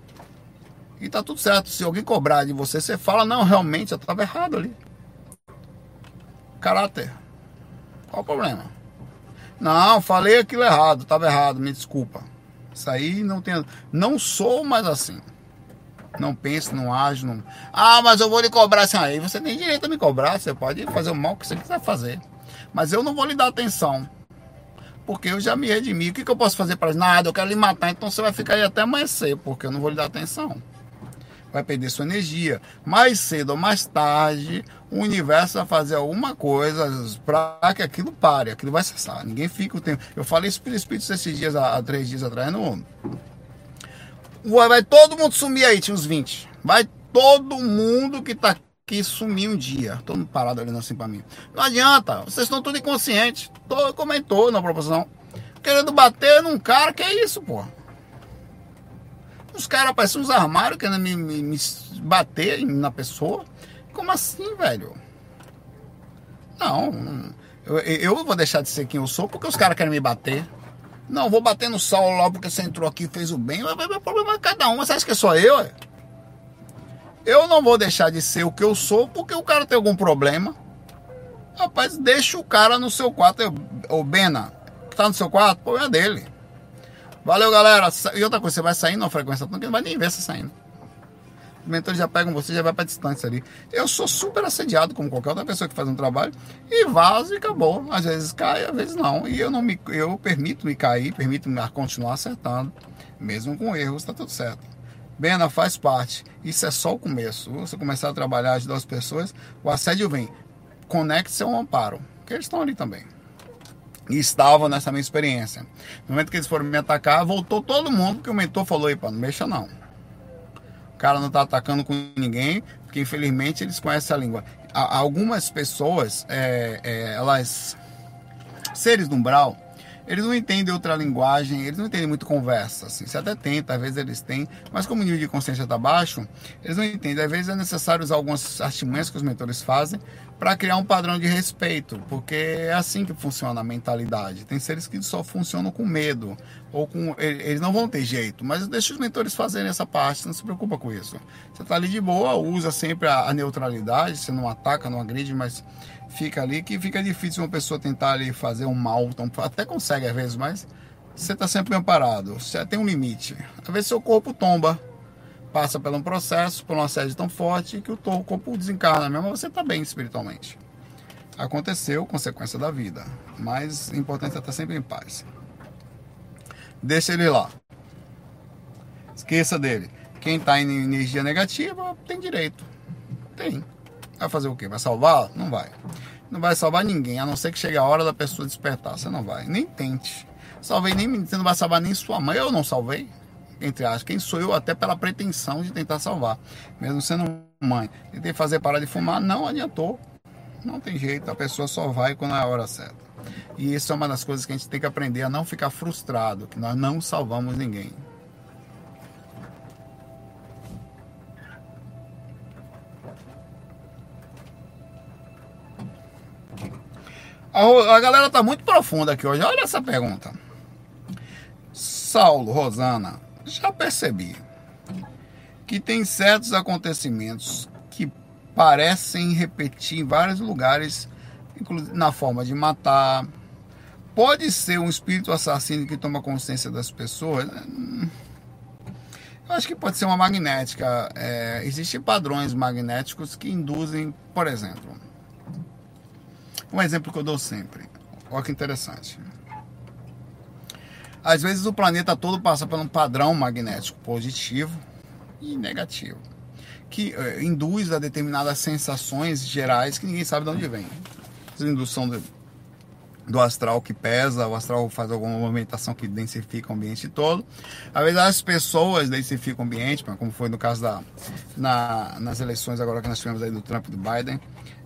E tá tudo certo. Se alguém cobrar de você, você fala, não, realmente eu estava errado ali. Caráter. Qual o problema? Não, falei aquilo errado, estava errado, me desculpa. Isso aí não tem. Não sou mais assim. Não pense, não age, não. Ah, mas eu vou lhe cobrar assim. Aí você tem direito a me cobrar, você pode fazer o mal que você quiser fazer. Mas eu não vou lhe dar atenção. Porque eu já me redimi. O que, que eu posso fazer para Nada, eu quero lhe matar, então você vai ficar aí até amanhecer, porque eu não vou lhe dar atenção vai perder sua energia. Mais cedo ou mais tarde, o universo vai fazer alguma coisa para que aquilo pare, aquilo vai cessar. Ninguém fica o tempo. Eu falei isso para espíritos esses dias, há, três dias atrás, no. Vai todo mundo sumir aí, tinha uns 20. Vai todo mundo que tá aqui sumir um dia. Todo mundo parado olhando assim para mim. Não adianta, vocês estão tudo inconscientes. Comentou na proporção. Querendo bater num cara, que é isso, pô? Os caras parecem uns armários querendo me, me, me bater na pessoa. Como assim, velho? Não, eu, eu vou deixar de ser quem eu sou porque os caras querem me bater. Não, vou bater no sol lá porque você entrou aqui e fez o bem. Mas o problema é cada um. Você acha que é só eu? É? Eu não vou deixar de ser o que eu sou porque o cara tem algum problema. Rapaz, deixa o cara no seu quarto. Ô, Bena, tá no seu quarto, problema é dele. Valeu, galera. E outra coisa, você vai saindo na frequência que não vai nem ver você saindo. Os mentores já pegam você já vai para distância ali. Eu sou super assediado, como qualquer outra pessoa que faz um trabalho, e vaso e acabou. Às vezes cai, às vezes não. E eu não me, eu permito me cair, permito me continuar acertando, mesmo com erros, está tudo certo. Bena faz parte. Isso é só o começo. Você começar a trabalhar, ajudar as pessoas, o assédio vem. Conecte-se ao amparo, porque eles estão ali também e estavam nessa minha experiência. No momento que eles foram me atacar, voltou todo mundo, porque o mentor falou: aí, não mexa não. O cara não está atacando com ninguém, porque infelizmente eles conhecem a língua. Algumas pessoas, é, é, elas, seres do umbral, eles não entendem outra linguagem, eles não entendem muito conversa. Assim. Você até tenta, às vezes eles têm, mas como o nível de consciência está baixo, eles não entendem. Às vezes é necessário usar algumas artimanhas que os mentores fazem para criar um padrão de respeito, porque é assim que funciona a mentalidade. Tem seres que só funcionam com medo, ou com. Eles não vão ter jeito, mas deixa os mentores fazerem essa parte, não se preocupa com isso. Você está ali de boa, usa sempre a, a neutralidade, você não ataca, não agride, mas fica ali que fica difícil uma pessoa tentar ali fazer um mal, até consegue às vezes, mas você está sempre amparado, você tem um limite. Às vezes seu corpo tomba, passa por um processo, por uma assédio tão forte que o corpo desencarna mesmo, você está bem espiritualmente. Aconteceu, consequência da vida, mas o importante é estar sempre em paz. Deixa ele lá. Esqueça dele. Quem está em energia negativa tem direito. Tem. Vai fazer o quê? Vai salvar? Não vai. Não vai salvar ninguém, a não ser que chegue a hora da pessoa despertar. Você não vai. Nem tente. Salvei nem. Você não vai salvar nem sua mãe. Eu não salvei. Entre aspas. Quem sou eu até pela pretensão de tentar salvar. Mesmo sendo mãe. Tentei fazer parar de fumar, não adiantou. Não tem jeito. A pessoa só vai quando é a hora certa. E isso é uma das coisas que a gente tem que aprender a não ficar frustrado. Que nós não salvamos ninguém. A, a galera tá muito profunda aqui hoje. Olha essa pergunta. Saulo, Rosana, já percebi que tem certos acontecimentos que parecem repetir em vários lugares, inclusive na forma de matar, Pode ser um espírito assassino que toma consciência das pessoas? Eu acho que pode ser uma magnética. É, existem padrões magnéticos que induzem, por exemplo. Um exemplo que eu dou sempre. Olha que interessante. Às vezes o planeta todo passa por um padrão magnético positivo e negativo, que é, induz a determinadas sensações gerais que ninguém sabe de onde vem. Indução de, do astral que pesa, o astral faz alguma movimentação que densifica o ambiente todo. Às vezes as pessoas densificam o ambiente, como foi no caso da, na, nas eleições agora que nós tivemos aí do Trump e do Biden,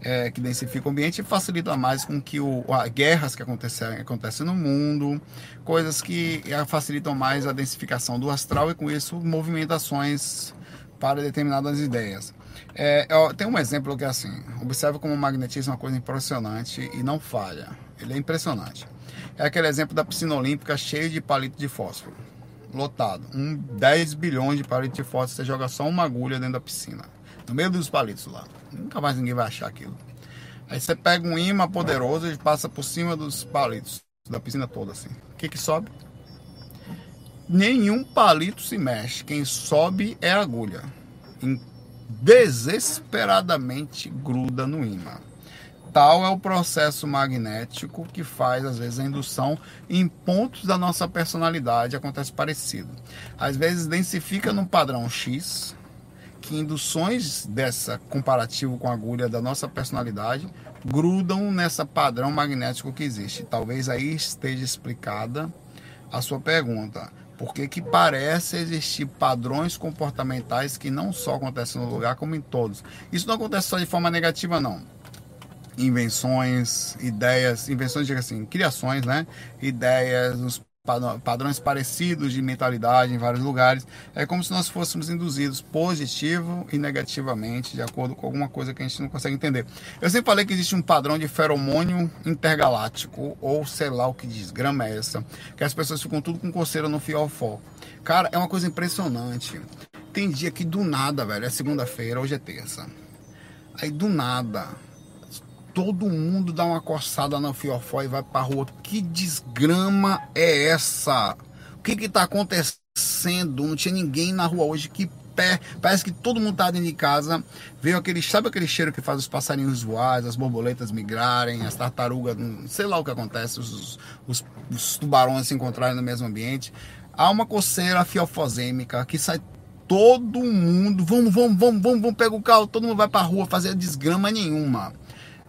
é, que densifica o ambiente e facilita mais com que o, a, guerras que acontecem, acontecem no mundo, coisas que é, facilitam mais a densificação do astral e com isso movimentações para determinadas ideias. É, tem um exemplo que é assim: observe como o magnetismo é uma coisa impressionante e não falha. Ele é impressionante. É aquele exemplo da piscina olímpica cheia de palito de fósforo, lotado. Um 10 bilhões de palitos de fósforo, você joga só uma agulha dentro da piscina, no meio dos palitos lá. Nunca mais ninguém vai achar aquilo. Aí você pega um imã poderoso e passa por cima dos palitos da piscina toda assim. O que que sobe? Nenhum palito se mexe. Quem sobe é a agulha. Desesperadamente gruda no imã tal é o processo magnético que faz, às vezes, a indução em pontos da nossa personalidade. Acontece parecido. Às vezes, densifica no padrão X, que induções dessa comparativo com a agulha da nossa personalidade grudam nessa padrão magnético que existe. Talvez aí esteja explicada a sua pergunta. Porque que parece existir padrões comportamentais que não só acontecem no lugar, como em todos. Isso não acontece só de forma negativa, não invenções, ideias, invenções, diga assim, criações, né? Ideias, os padrões parecidos de mentalidade em vários lugares. É como se nós fôssemos induzidos positivo e negativamente, de acordo com alguma coisa que a gente não consegue entender. Eu sempre falei que existe um padrão de feromônio intergaláctico, ou sei lá o que diz, é essa, que as pessoas ficam tudo com coceira no fiofó. Cara, é uma coisa impressionante. Tem dia que do nada, velho, é segunda-feira, hoje é terça. Aí do nada, todo mundo dá uma coçada no fiofó e vai pra rua. Que desgrama é essa? O que que tá acontecendo? Não tinha ninguém na rua hoje. Que pé. Parece que todo mundo tá dentro de casa. Veio aquele, sabe aquele cheiro que faz os passarinhos voarem, as borboletas migrarem, as tartarugas, sei lá o que acontece, os, os, os tubarões se encontrarem no mesmo ambiente. Há uma coceira fiofosêmica que sai todo mundo, vamos, vamos, vamos, vamos, vamos, pega o carro, todo mundo vai pra rua fazer desgrama nenhuma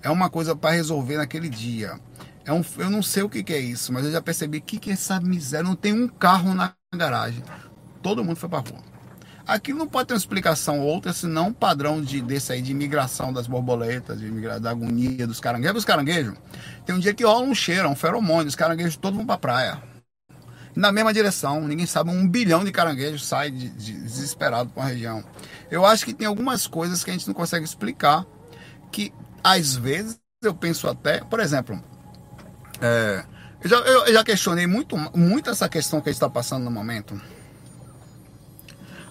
é uma coisa para resolver naquele dia. É um, eu não sei o que, que, é isso, mas eu já percebi que, que é essa miséria. Não tem um carro na garagem. Todo mundo foi para rua. Aquilo não pode ter uma explicação outra, senão um padrão de, desse aí de migração das borboletas, de migra, da agonia dos caranguejos. Os caranguejos, tem um dia que rola um cheiro, um feromônio, os caranguejos todos vão para praia. Na mesma direção, ninguém sabe, um bilhão de caranguejos sai de, de, desesperado para a região. Eu acho que tem algumas coisas que a gente não consegue explicar, que às vezes eu penso até, por exemplo, é, eu, já, eu, já, questionei muito, muito essa questão que a gente está passando no momento.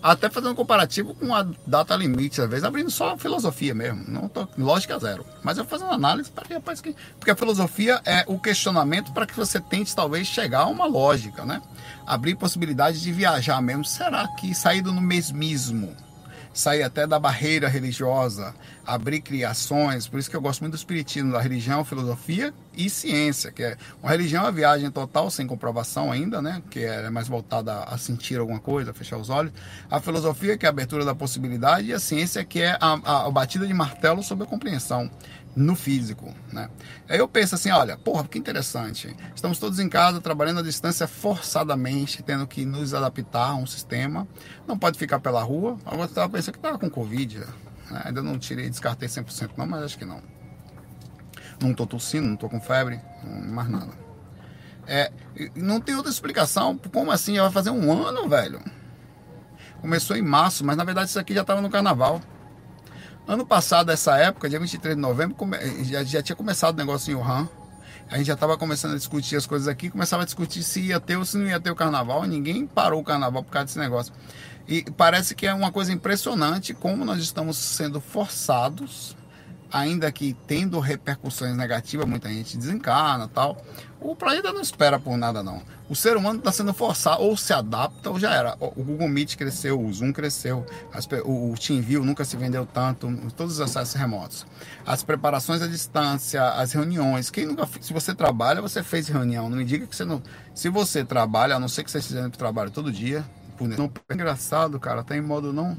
Até fazendo um comparativo com a data limite, às vezes abrindo só a filosofia mesmo, não tô, lógica zero. Mas eu fazendo análise para rapaz, que. Porque a filosofia é o questionamento para que você tente talvez chegar a uma lógica, né? Abrir possibilidade de viajar mesmo. Será que sair do mesmismo? Sair até da barreira religiosa, abrir criações. Por isso que eu gosto muito do espiritismo, da religião, filosofia e ciência, que é uma religião é viagem total sem comprovação ainda, né? Que é mais voltada a sentir alguma coisa, a fechar os olhos. A filosofia que é a abertura da possibilidade e a ciência que é a, a, a batida de martelo sobre a compreensão no físico, né? Aí eu penso assim, olha, porra, que interessante. Estamos todos em casa, trabalhando à distância forçadamente, tendo que nos adaptar a um sistema. Não pode ficar pela rua. Agora estava pensando que estava com Covid. Né? Ainda não tirei, descartei 100% não, mas acho que não. Não estou tossindo, não estou com febre, mais nada. É, não tem outra explicação. Como assim? Já vai fazer um ano, velho. Começou em março, mas na verdade isso aqui já estava no carnaval. Ano passado, essa época, dia 23 de novembro, já, já tinha começado o negócio em Wuhan. A gente já estava começando a discutir as coisas aqui, começava a discutir se ia ter ou se não ia ter o carnaval. Ninguém parou o carnaval por causa desse negócio. E parece que é uma coisa impressionante como nós estamos sendo forçados ainda que tendo repercussões negativas, muita gente desencarna tal. O planeta não espera por nada, não. O ser humano está sendo forçado, ou se adapta, ou já era. O Google Meet cresceu, o Zoom cresceu, as, o, o TeamView nunca se vendeu tanto, todos os acessos remotos. As preparações à distância, as reuniões. Quem nunca, se você trabalha, você fez reunião. Não me diga que você não. Se você trabalha, a não ser que você esteja indo para trabalho todo dia, não, é engraçado, cara, tá em modo não.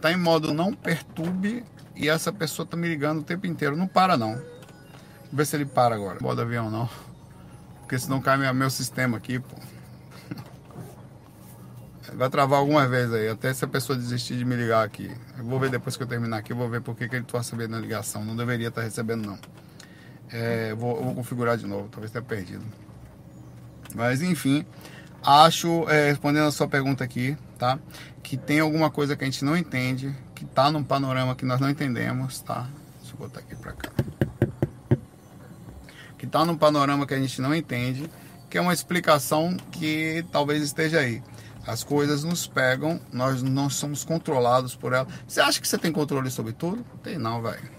Tá em modo não perturbe e essa pessoa tá me ligando o tempo inteiro. Não para não. Vou ver se ele para agora. Modo avião não. Porque senão cai meu, sistema aqui, pô. Vai travar algumas vezes aí, até se a pessoa desistir de me ligar aqui. Eu vou ver depois que eu terminar aqui, eu vou ver por que ele está recebendo a ligação. Não deveria estar tá recebendo, não. É, vou, vou configurar de novo, talvez tenha perdido. Mas enfim, acho, é, respondendo a sua pergunta aqui, tá? Que tem alguma coisa que a gente não entende, que tá num panorama que nós não entendemos, tá? Deixa eu botar aqui para cá. Que tá num panorama que a gente não entende, que é uma explicação que talvez esteja aí. As coisas nos pegam, nós não somos controlados por elas. Você acha que você tem controle sobre tudo? Tem não, velho.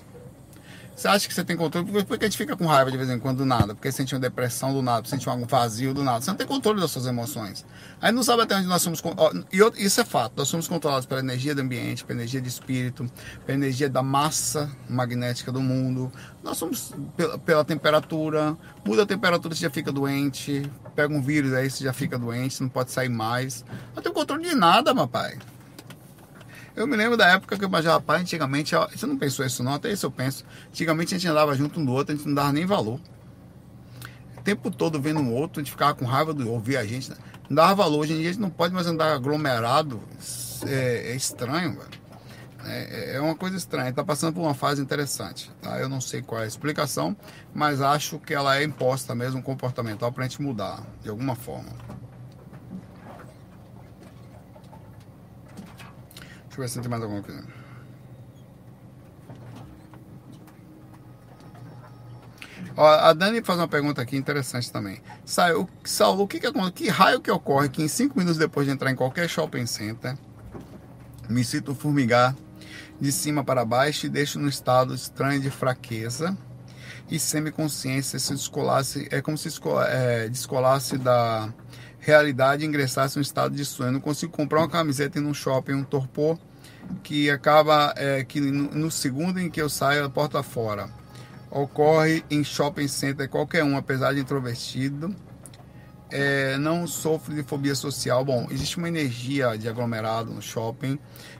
Você acha que você tem controle? Por que a gente fica com raiva de vez em quando do nada? Porque sente uma depressão do nada, sente um vazio do nada. Você não tem controle das suas emoções. Aí não sabe até onde nós somos. E isso é fato. Nós somos controlados pela energia do ambiente, pela energia de espírito, pela energia da massa magnética do mundo. Nós somos pela, pela temperatura. Muda a temperatura, você já fica doente. Pega um vírus aí, você já fica doente, não pode sair mais. Não tem controle de nada, meu pai. Eu me lembro da época que imaginava, rapaz, antigamente, você não pensou isso não, até isso eu penso. Antigamente a gente andava junto um do outro, a gente não dava nem valor. O tempo todo vendo um outro, a gente ficava com raiva de ouvir a gente. Né? Não dava valor. Hoje em dia a gente não pode mais andar aglomerado. É, é estranho, velho. É, é, uma coisa estranha. Está passando por uma fase interessante. Tá? Eu não sei qual é a explicação, mas acho que ela é imposta mesmo comportamental para a gente mudar de alguma forma. Ver se tem mais alguma coisa. Ó, a Dani faz uma pergunta aqui interessante também. Saulo, Saulo o que, que, que raio que ocorre que em 5 minutos depois de entrar em qualquer shopping center, me sinto formigar de cima para baixo e deixo no estado estranho de fraqueza e semiconsciência se descolasse, é como se é, descolasse da realidade e ingressasse em um estado de sonho. Não consigo comprar uma camiseta em um shopping, um torpor que acaba é, que no segundo em que eu saio da porta fora ocorre em shopping center qualquer um, apesar de introvertido. É, não sofre de fobia social. Bom, existe uma energia de aglomerado no shopping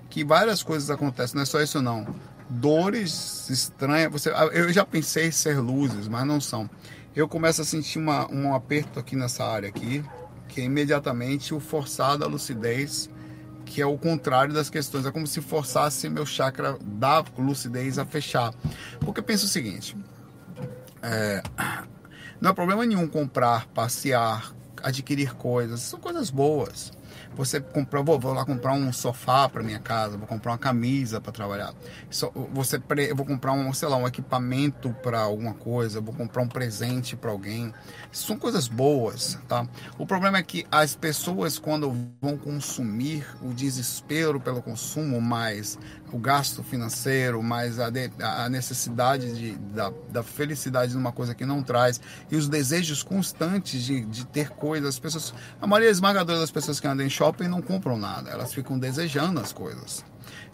que várias coisas acontecem, não é só isso não. Dores estranhas, você, eu já pensei ser luzes, mas não são. Eu começo a sentir uma, um aperto aqui nessa área aqui, que é imediatamente o forçado à lucidez que é o contrário das questões. É como se forçasse meu chakra da lucidez a fechar. Porque penso o seguinte: é, não é problema nenhum comprar, passear, adquirir coisas, são coisas boas. Você comprar, vou, vou lá comprar um sofá para minha casa, vou comprar uma camisa para trabalhar. Você, eu vou comprar um, sei lá, um equipamento para alguma coisa, vou comprar um presente para alguém. São coisas boas, tá? O problema é que as pessoas quando vão consumir o desespero pelo consumo, mais o gasto financeiro, mais a, de, a necessidade de, da, da felicidade numa coisa que não traz e os desejos constantes de, de ter coisas, as pessoas, a maioria esmagadora das pessoas que andam em shopping não compram nada, elas ficam desejando as coisas.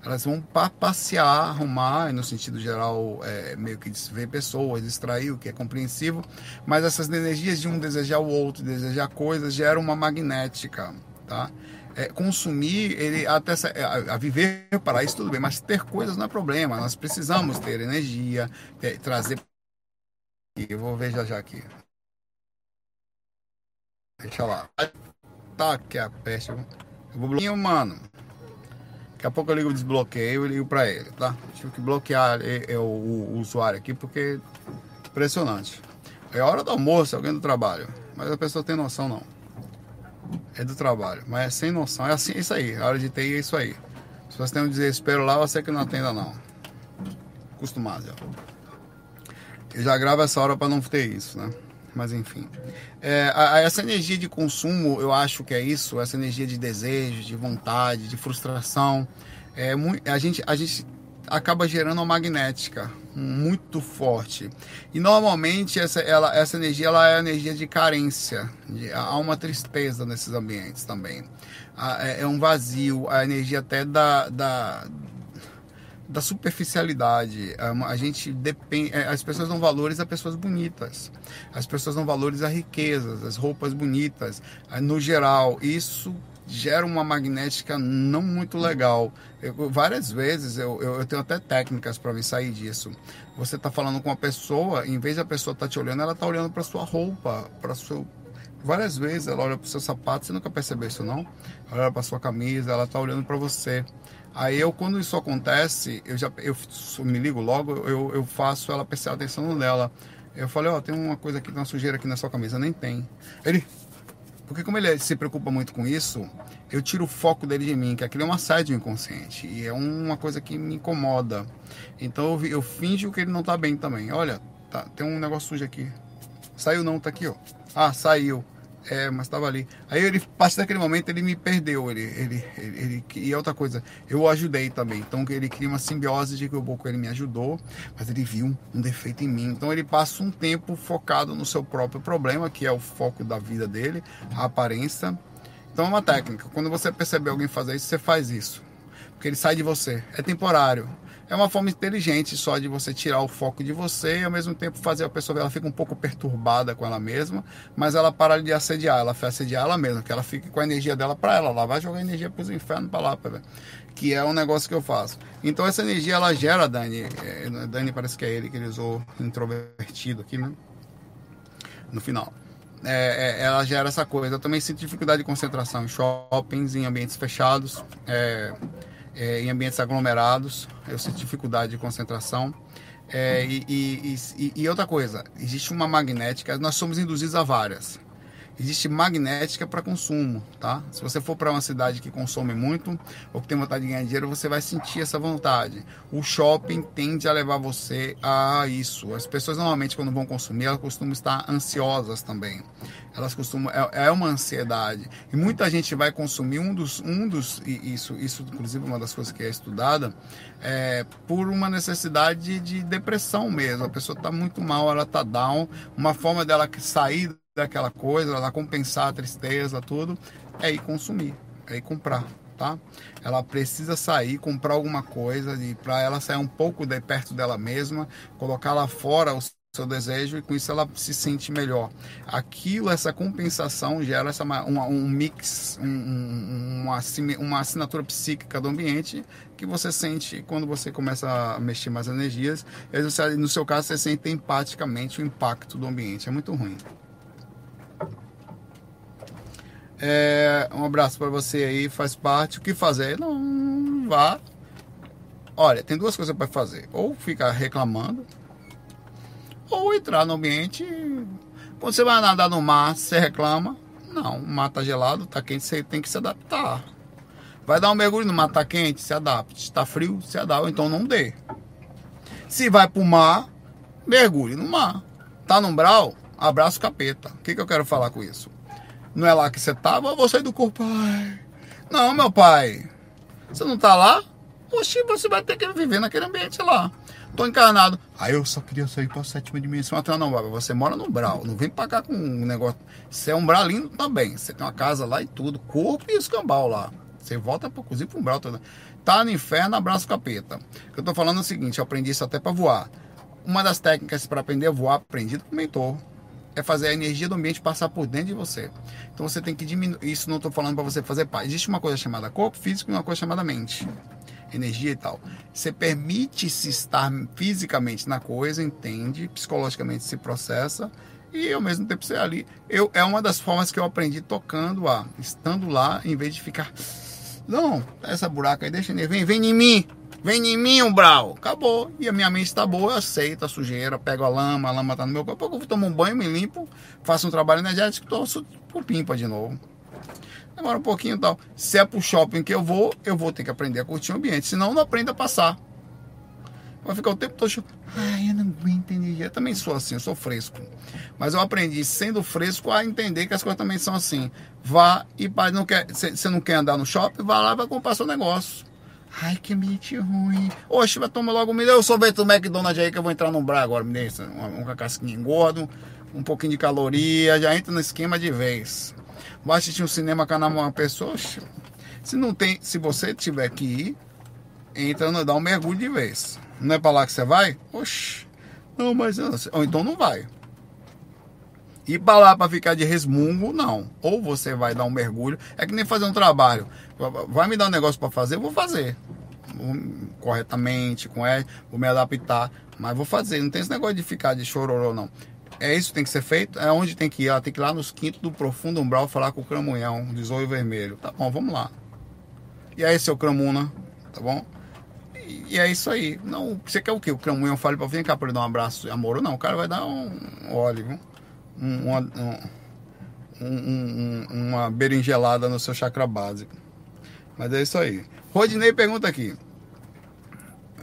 Elas vão para passear, arrumar, no sentido geral, é, meio que ver pessoas, distrair, o que é compreensível, mas essas energias de um desejar o outro, desejar coisas, geram uma magnética, tá? É, consumir, ele até é, a, a, viver para isso tudo bem, mas ter coisas não é problema. Nós precisamos ter energia, ter, trazer. Eu vou ver já já aqui. Deixa lá. Tá que a peste. Eu vou bloquear, mano. Daqui a pouco eu ligo o desbloqueio e ligo para ele, tá? Tive que bloquear o, o, o, usuário aqui porque impressionante. É hora do almoço, alguém do trabalho. Mas a pessoa tem noção não. É do trabalho, mas é sem noção. É assim, é isso aí. A hora de TI é isso aí. Se você tem um desespero lá, você que não atenda não. Acostumado já. Eu já gravo essa hora para não ter isso, né? Mas enfim. É, a, a, essa energia de consumo, eu acho que é isso, essa energia de desejo, de vontade, de frustração. É, a, gente, a gente acaba gerando uma magnética, muito forte. E normalmente essa, ela, essa energia ela é energia de carência. De, há uma tristeza nesses ambientes também. É, é um vazio, a energia até da, da, da superficialidade. A gente depende, é, as pessoas dão valores a pessoas bonitas. As pessoas dão valores a riquezas, as roupas bonitas, no geral. Isso gera uma magnética não muito legal. Eu, várias vezes eu, eu, eu, tenho até técnicas para me sair disso. Você está falando com uma pessoa, em vez de a pessoa estar tá te olhando, ela está olhando para sua roupa, para seu várias vezes ela olha para o seu sapato, você nunca percebeu isso não? Ela olha para sua camisa, ela está olhando para você. Aí eu, quando isso acontece, eu já eu me ligo logo, eu, eu faço ela prestar atenção nela. Eu falei, ó, oh, tem uma coisa aqui, uma sujeira aqui na sua camisa, nem tem. Ele, porque como ele se preocupa muito com isso, eu tiro o foco dele de mim, que aquilo é um assédio inconsciente. E é uma coisa que me incomoda. Então eu, eu finjo que ele não tá bem também. Olha, tá, tem um negócio sujo aqui. Saiu não, tá aqui, ó. Ah, saiu. É, mas estava ali. Aí ele, a partir daquele momento, ele me perdeu. Ele, ele, ele, ele, e outra coisa, eu o ajudei também. Então ele cria uma simbiose de que o Boco ele me ajudou, mas ele viu um defeito em mim. Então ele passa um tempo focado no seu próprio problema, que é o foco da vida dele, a aparência. Então é uma técnica. Quando você perceber alguém fazer isso, você faz isso. Porque ele sai de você. É temporário é uma forma inteligente só de você tirar o foco de você e ao mesmo tempo fazer a pessoa ela fica um pouco perturbada com ela mesma, mas ela para de assediar, ela vai assediar ela mesma, que ela fique com a energia dela para ela, ela vai jogar energia para os infernos para lá, pra que é um negócio que eu faço. Então essa energia ela gera Dani, é, Dani parece que é ele que ele usou introvertido aqui, né? No final. É, é, ela gera essa coisa. Eu também sinto dificuldade de concentração em shoppings, em ambientes fechados. É, é, em ambientes aglomerados, eu sinto dificuldade de concentração. É, e, e, e, e, outra coisa, existe uma magnética, nós somos induzidos a várias existe magnética para consumo, tá? Se você for para uma cidade que consome muito ou que tem vontade de ganhar dinheiro, você vai sentir essa vontade. O shopping tende a levar você a isso. As pessoas normalmente quando vão consumir, elas costumam estar ansiosas também. Elas costumam é, é uma ansiedade e muita gente vai consumir um dos um dos isso isso inclusive uma das coisas que é estudada é por uma necessidade de depressão mesmo. A pessoa está muito mal, ela está down. Uma forma dela sair daquela coisa, ela compensar a tristeza, tudo, é ir consumir, é ir comprar, tá? Ela precisa sair, comprar alguma coisa para ela sair um pouco de perto dela mesma, colocar lá fora o seu desejo e com isso ela se sente melhor. Aquilo, essa compensação gera essa, uma, um mix, um, uma, uma assinatura psíquica do ambiente que você sente quando você começa a mexer mais energias. no seu caso, você sente empaticamente o impacto do ambiente. É muito ruim. É, um abraço para você aí, faz parte. O que fazer? Não vá. Olha, tem duas coisas para fazer: ou ficar reclamando, ou entrar no ambiente. Quando você vai nadar no mar, você reclama. Não, o mar tá gelado, tá quente, você tem que se adaptar. Vai dar um mergulho no mar, tá quente, se adapte. Está frio, se adapta, então não dê. Se vai pro mar, mergulhe no mar. Tá no umbral, abraço capeta. O que, que eu quero falar com isso? Não é lá que você estava? Eu vou sair do corpo. Ai. Não, meu pai. Você não tá lá? Oxi, você vai ter que viver naquele ambiente lá. Tô encarnado. Aí eu só queria sair pra sétima dimensão. Até não, você mora no Umbral. Não vem pra cá com um negócio. Você é umbralino também. Você tem uma casa lá e tudo. Corpo e escambau lá. Você volta pra cozinha pro Umbral. Tá no inferno, abraço capeta. Eu tô falando é o seguinte, eu aprendi isso até pra voar. Uma das técnicas para aprender a voar, aprendi com mentor é fazer a energia do ambiente passar por dentro de você. Então você tem que diminuir. Isso não estou falando para você fazer paz. Existe uma coisa chamada corpo físico e uma coisa chamada mente. Energia e tal. Você permite-se estar fisicamente na coisa, entende, psicologicamente se processa e ao mesmo tempo você ali. Eu, é uma das formas que eu aprendi tocando a, estando lá, em vez de ficar. Não, essa buraca aí, deixa. Vem, vem em mim. Vem em mim, umbral. Acabou. E a minha mente está boa, eu aceito a sujeira, pego a lama, a lama está no meu corpo. Eu tomo um banho, me limpo, faço um trabalho energético, torço por pimpa de novo. Demora um pouquinho tal. Se é pro shopping que eu vou, eu vou ter que aprender a curtir o ambiente. Senão, não aprendo a passar. Vai ficar o tempo todo. Ai, eu não aguento energia. Eu também sou assim, eu sou fresco. Mas eu aprendi, sendo fresco, a entender que as coisas também são assim. Vá e não quer. Você não quer andar no shopping? Vá lá e vai comprar seu negócio. Ai, que ambiente ruim. Oxe, vai tomar logo, me dê o sorvete do McDonald's aí que eu vou entrar no bar agora. Me dê uma, uma casquinha gordo, um pouquinho de caloria, já entra no esquema de vez. Vai assistir um cinema com uma pessoa. Se não tem, se você tiver que ir, entra no, dá um mergulho de vez. Não é pra lá que você vai? Oxe. Não, mas ou então não vai. Ir para lá para ficar de resmungo, não. Ou você vai dar um mergulho, é que nem fazer um trabalho. Vai me dar um negócio para fazer, eu vou fazer. corretamente, com ele, vou me adaptar, mas vou fazer. Não tem esse negócio de ficar de chororô, não. É isso que tem que ser feito? É onde tem que ir? Ela tem que ir lá nos quintos do profundo umbral falar com o cramunhão, de zóio vermelho. Tá bom, vamos lá. E aí, seu cramuna, tá bom? E é isso aí. Não, você quer o quê? O cramunhão fale pra vir cá pra ele dar um abraço amor ou não? O cara vai dar um óleo, um, uma, um, um, uma berinjelada no seu chakra básico. Mas é isso aí. Rodinei pergunta aqui.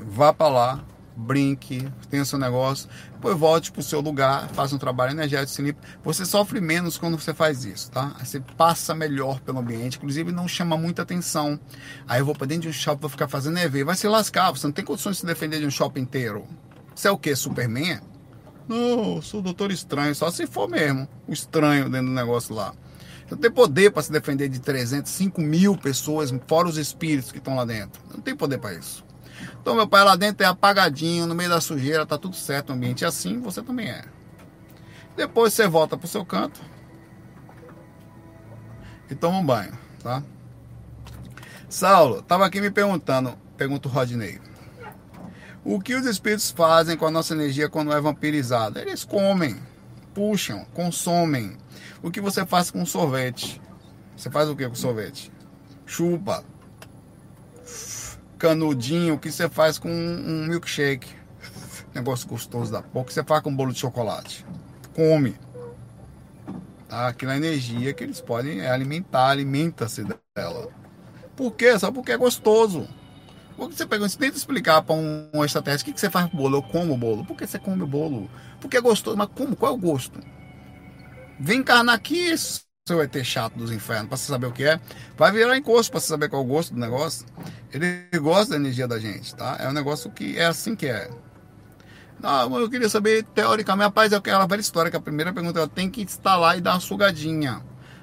Vá para lá, brinque, tenha seu negócio, depois volte para o seu lugar, faça um trabalho energético, se limpa. Você sofre menos quando você faz isso, tá? Você passa melhor pelo ambiente, inclusive não chama muita atenção. Aí eu vou para dentro de um shopping, vou ficar fazendo EV, vai se lascar, você não tem condições de se defender de um shopping inteiro. Você é o que, Superman? Não, sou o doutor estranho, só se for mesmo o estranho dentro do negócio lá. Não tem poder para se defender de 300, 5 mil pessoas, fora os espíritos que estão lá dentro. Não tem poder para isso. Então, meu pai lá dentro é apagadinho, no meio da sujeira, tá tudo certo, o ambiente é assim, você também é. Depois você volta pro seu canto e toma um banho, tá? Saulo, tava aqui me perguntando, pergunta o Rodney. O que os espíritos fazem com a nossa energia quando é vampirizada? Eles comem, puxam, consomem. O que você faz com sorvete? Você faz o que com sorvete? Chupa. Canudinho, o que você faz com um milkshake? Negócio gostoso da porra. O que você faz com um bolo de chocolate? Come. Tá? Aquela energia que eles podem alimentar, alimenta-se dela. Por quê? Só porque é gostoso. Porque você pergunta, você tenta explicar para um, um extraterrestre o que, que você faz com o bolo. Eu como o bolo. Por que você come o bolo? Porque é gostoso. Mas como? Qual é o gosto? Vem encarnar aqui, seu ET chato dos infernos, para você saber o que é. Vai virar encosto para você saber qual é o gosto do negócio. Ele gosta da energia da gente, tá? É um negócio que é assim que é. Não, eu queria saber, teoricamente, rapaz, é aquela velha história que a primeira pergunta ela tem que instalar e dar uma sugadinha.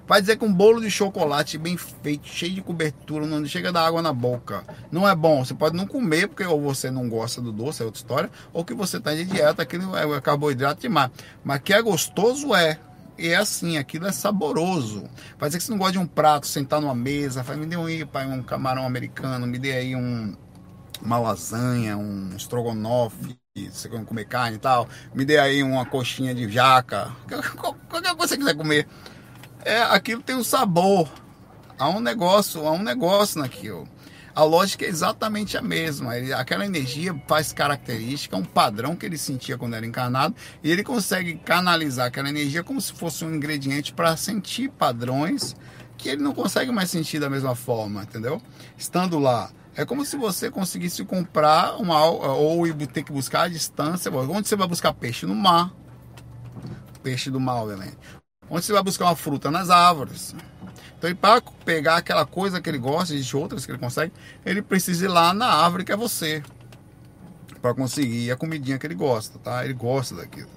Vai dizer que um bolo de chocolate bem feito, cheio de cobertura, não chega da água na boca. Não é bom. Você pode não comer, porque ou você não gosta do doce, é outra história, ou que você está de dieta, aquilo é carboidrato demais. Mas que é gostoso, é. E é assim, aquilo é saboroso. Vai dizer que você não gosta de um prato, sentar numa mesa, faz, me dê um, pai, um camarão americano, me dê aí um, uma lasanha, um estrogonofe, você quer comer carne e tal, me dê aí uma coxinha de jaca, [LAUGHS] qualquer coisa que você quiser comer é, aquilo tem um sabor. Há um negócio, há um negócio naquilo. A lógica é exatamente a mesma. Ele, aquela energia faz característica, um padrão que ele sentia quando era encarnado, e ele consegue canalizar aquela energia como se fosse um ingrediente para sentir padrões que ele não consegue mais sentir da mesma forma, entendeu? Estando lá. É como se você conseguisse comprar uma ou ter que buscar a distância. Onde você vai buscar peixe? No mar. Peixe do mar, obviamente. Onde você vai buscar uma fruta? Nas árvores. Então, para pegar aquela coisa que ele gosta, de outras que ele consegue, ele precisa ir lá na árvore que é você. Para conseguir a comidinha que ele gosta, tá? Ele gosta daquilo.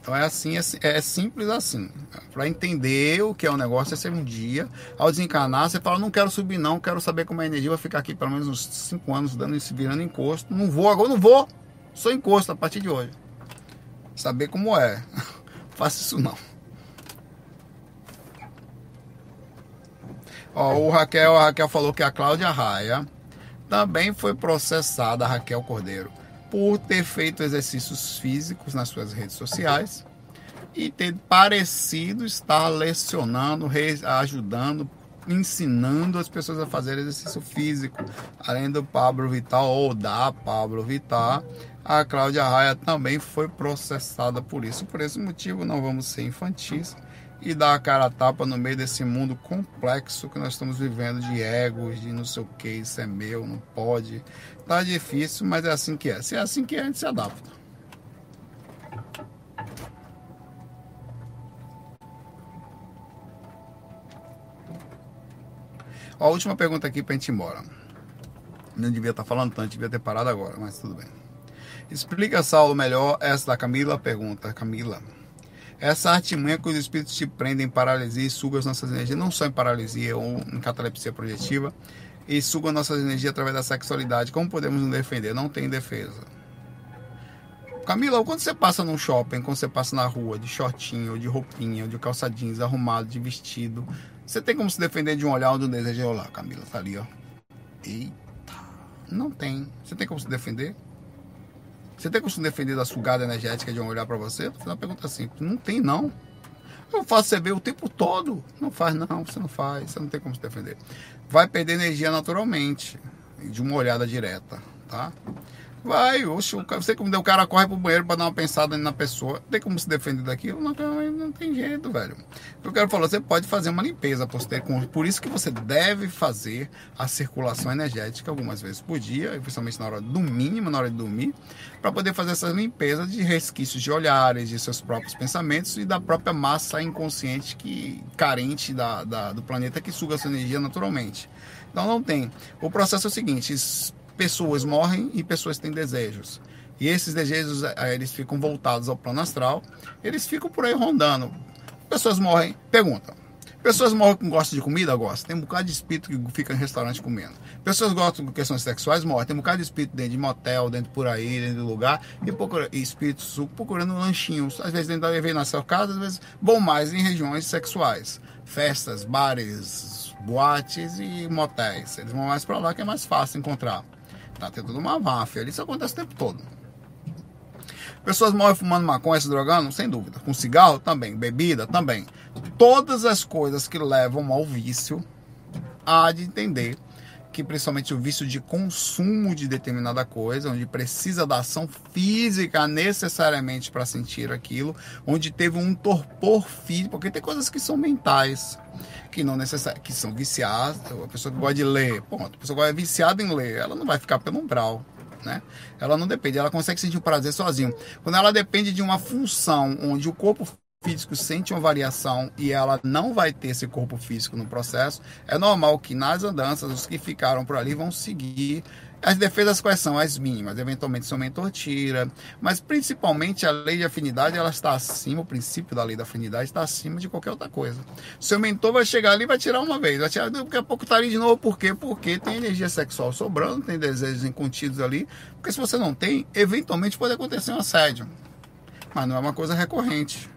Então é assim, é, é simples assim. Para entender o que é o negócio, é ser um dia, ao desencarnar, você fala, não quero subir não, quero saber como a energia, vai ficar aqui pelo menos uns 5 anos dando se virando encosto. Não vou agora, não vou. Sou encosto a partir de hoje. Saber como é. [LAUGHS] Faça isso não. Ó, o Raquel, a Raquel falou que a Cláudia Raia também foi processada, a Raquel Cordeiro, por ter feito exercícios físicos nas suas redes sociais e ter parecido estar lecionando, ajudando, ensinando as pessoas a fazer exercício físico. Além do Pablo Vital ou da Pablo Vital, a Cláudia Raia também foi processada por isso. Por esse motivo, não vamos ser infantis e dar a cara a tapa no meio desse mundo complexo que nós estamos vivendo de egos, de não sei o que, isso é meu, não pode. Tá difícil, mas é assim que é. Se é assim que é, a gente se adapta. A última pergunta aqui para a gente ir embora. Não devia estar falando tanto, devia ter parado agora, mas tudo bem. Explica, Saulo, melhor essa da Camila pergunta. Camila, essa artimanha que os espíritos te prendem em paralisia e sugam as nossas energias, não só em paralisia ou em catalepsia projetiva, e sugam nossas energias através da sexualidade. Como podemos nos defender? Não tem defesa. Camila, quando você passa num shopping, quando você passa na rua, de shortinho, de roupinha, de calça jeans, arrumado, de vestido, você tem como se defender de um olhar ou de um desejo? Olha lá, Camila, tá ali, ó. Eita, não tem. Você tem como se defender? Você tem como se defender da sugada energética de um olhar para você? Vou fazer uma pergunta simples. Não tem, não. Eu faço você ver o tempo todo. Não faz, não. Você não faz. Você não tem como se defender. Vai perder energia naturalmente. De uma olhada direta, tá? Vai, oxe, você como o cara corre pro banheiro para dar uma pensada na pessoa. Tem como se defender daquilo? Não, não tem jeito, velho. Eu quero falar, você pode fazer uma limpeza posterior. Por isso que você deve fazer a circulação energética algumas vezes por dia, principalmente na hora do mínimo, na hora de dormir, para poder fazer essa limpeza de resquícios de olhares, de seus próprios pensamentos e da própria massa inconsciente que carente da, da do planeta que suga sua energia naturalmente. Então não tem. O processo é o seguinte: pessoas morrem e pessoas têm desejos. E esses desejos, eh, eles ficam voltados ao plano astral, eles ficam por aí rondando. Pessoas morrem, pergunta. Pessoas morrem com gosto de comida? Gostam. Tem um bocado de espírito que fica em restaurante comendo. Pessoas gostam de questões sexuais? Morrem. Tem um bocado de espírito dentro de motel, dentro por aí, dentro do lugar. E, procura, e espíritos procurando lanchinhos. Às vezes dentro da vem na sua casa, às vezes vão mais em regiões sexuais. Festas, bares, boates e motéis. Eles vão mais para lá que é mais fácil encontrar. Tá tendo uma máfia ali, isso acontece o tempo todo. Pessoas morrem fumando maconha, se drogando? Sem dúvida. Com cigarro? Também. Bebida? Também. Todas as coisas que levam ao vício, há de entender que principalmente o vício de consumo de determinada coisa, onde precisa da ação física necessariamente para sentir aquilo, onde teve um torpor físico, porque tem coisas que são mentais, que não necessariamente que são viciadas, a pessoa que gosta de ler, ponto, a pessoa que é viciada em ler, ela não vai ficar pelo umbral. Né? Ela não depende, ela consegue sentir o prazer sozinho. Quando ela depende de uma função onde o corpo físico sente uma variação e ela não vai ter esse corpo físico no processo, é normal que nas andanças os que ficaram por ali vão seguir as defesas quais são? As mínimas. Eventualmente seu mentor tira. Mas principalmente a lei de afinidade, ela está acima, o princípio da lei da afinidade está acima de qualquer outra coisa. Seu mentor vai chegar ali e vai tirar uma vez. Vai tirar, daqui a pouco está ali de novo. Por quê? Porque tem energia sexual sobrando, tem desejos incontidos ali. Porque se você não tem, eventualmente pode acontecer um assédio. Mas não é uma coisa recorrente.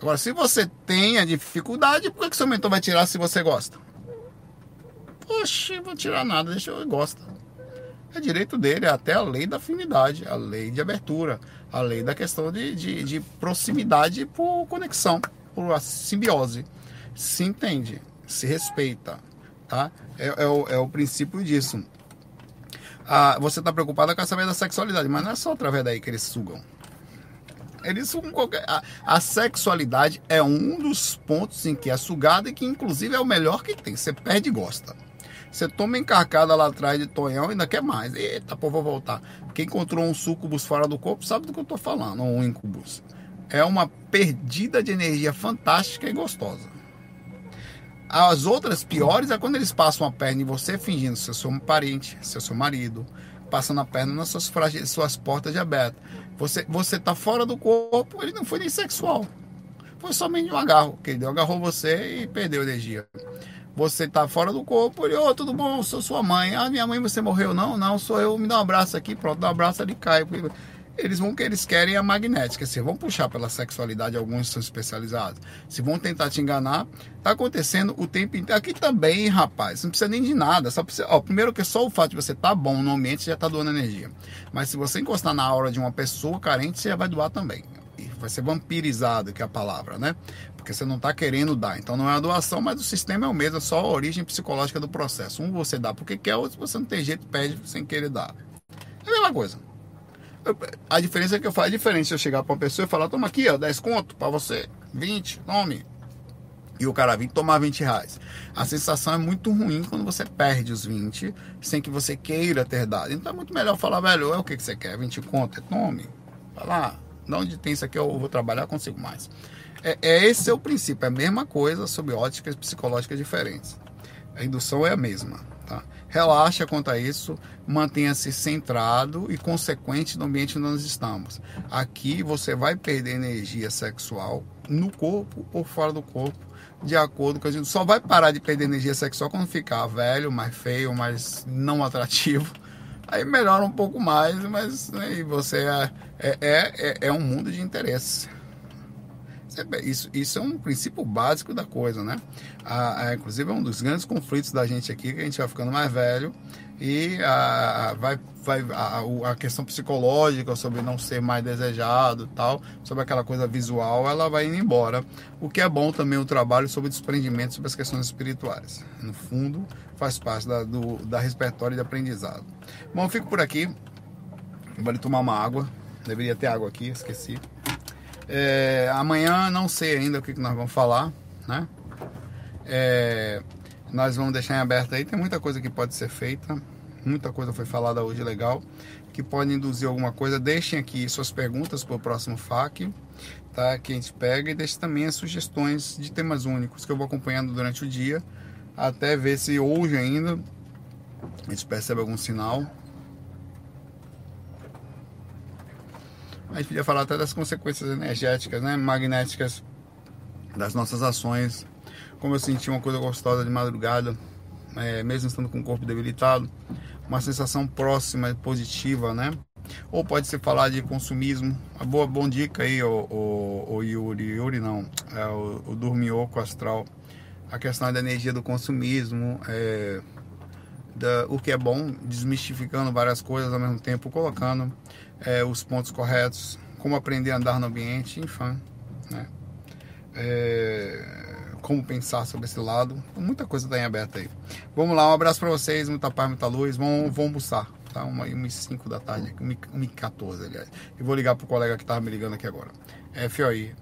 Agora, se você tem a dificuldade, por que, que seu mentor vai tirar se você gosta? Oxe, vou tirar nada, deixa eu gosta. É direito dele, é até a lei da afinidade, a lei de abertura, a lei da questão de, de, de proximidade por conexão, por simbiose. Se entende, se respeita, tá? É, é, o, é o princípio disso. Ah, você está preocupada com saber da sexualidade, mas não é só através daí que eles sugam. Eles sugam qualquer. A, a, sexualidade é um dos pontos em que é sugada e que, inclusive, é o melhor que tem. Você perde e gosta. Você toma encarcada lá atrás de Tonhão e ainda quer mais. Eita, pô, vou voltar. Quem encontrou um sucubus fora do corpo sabe do que eu tô falando, um incubus. É uma perdida de energia fantástica e gostosa. As outras piores é quando eles passam a perna em você fingindo ser seu parente, ser seu marido, passando a perna nas suas, suas portas de aberto. Você, você tá fora do corpo, ele não foi nem sexual. Foi somente um agarro, que ele agarrou você e perdeu energia você tá fora do corpo, ele, ô, oh, tudo bom, sou sua mãe. Ah, minha mãe, você morreu? Não, não, sou eu, me dá um abraço aqui, pronto, dá um abraço, ele cai. Eles vão que eles querem a magnética, se vão puxar pela sexualidade, alguns são especializados. Se vão tentar te enganar, tá acontecendo o tempo inteiro. Aqui também, rapaz, não precisa nem de nada, só precisa, ó, primeiro que só o fato de você tá bom no ambiente já tá doando energia. Mas se você encostar na aura de uma pessoa carente, você já vai doar também vai ser vampirizado, que é a palavra, né? porque você não está querendo dar. Então não é a doação, mas o sistema é o mesmo, é só a origem psicológica do processo. Um você dá porque quer, outro você não tem jeito, pede sem querer dar. É a mesma coisa. A diferença é que eu faço é diferente se eu chegar para uma pessoa e falar, toma aqui, ó, 10 conto para você, 20, tome. E o cara vir tomar 20 reais. A sensação é muito ruim quando você perde os 20 sem que você queira ter dado. Então é muito melhor falar, velho, é o que, que você quer? 20 conto? É tome. Vai lá, de onde tem isso aqui eu vou trabalhar, consigo mais. É, é, esse é o princípio, é a mesma coisa sob óticas psicológicas diferentes. A indução é a mesma, Tá? Relaxa quanto a isso, mantenha-se centrado e consequente no ambiente onde nós estamos. Aqui você vai perder energia sexual no corpo ou fora do corpo, de acordo com a gente. Só vai parar de perder energia sexual quando ficar velho, mais feio, mais não atrativo. Aí melhora um pouco mais, mas né, você é, é, é, é um mundo de interesse. Isso, isso é um princípio básico da coisa, né? A, a, inclusive é um dos grandes conflitos da gente aqui, que a gente vai ficando mais velho e a, vai, vai, a, a questão psicológica sobre não ser mais desejado tal, sobre aquela coisa visual, ela vai indo embora. O que é bom também o trabalho sobre desprendimento sobre as questões espirituais. No fundo, faz parte da, do, da repertório de aprendizado. Bom, eu fico por aqui. Vou ali tomar uma água. Deveria ter água aqui, esqueci. É, amanhã não sei ainda o que, que nós vamos falar, né? É, nós vamos deixar em aberto aí, tem muita coisa que pode ser feita, muita coisa foi falada hoje legal, que pode induzir alguma coisa. Deixem aqui suas perguntas para o próximo FAQ, tá? Que a gente pega e deixe também as sugestões de temas únicos que eu vou acompanhando durante o dia, até ver se hoje ainda a gente percebe algum sinal A gente podia falar até das consequências energéticas, né, magnéticas das nossas ações. Como eu senti uma coisa gostosa de madrugada, é, mesmo estando com o corpo debilitado, uma sensação próxima e positiva, né? Ou pode ser falar de consumismo. Boa bom dica aí, o, o, o Yuri, Yuri não, é o, o Dormioco Astral. A questão da energia do consumismo, é, da, o que é bom, desmistificando várias coisas ao mesmo tempo, colocando é, os pontos corretos, como aprender a andar no ambiente, enfim, né? É, como pensar sobre esse lado, muita coisa está em aberto aí. Vamos lá, um abraço para vocês, muita paz, muita luz, vamos, vamos almoçar, tá? Uma, umas 5 da tarde, 1 e 14, aliás. E vou ligar pro colega que estava me ligando aqui agora. Aí.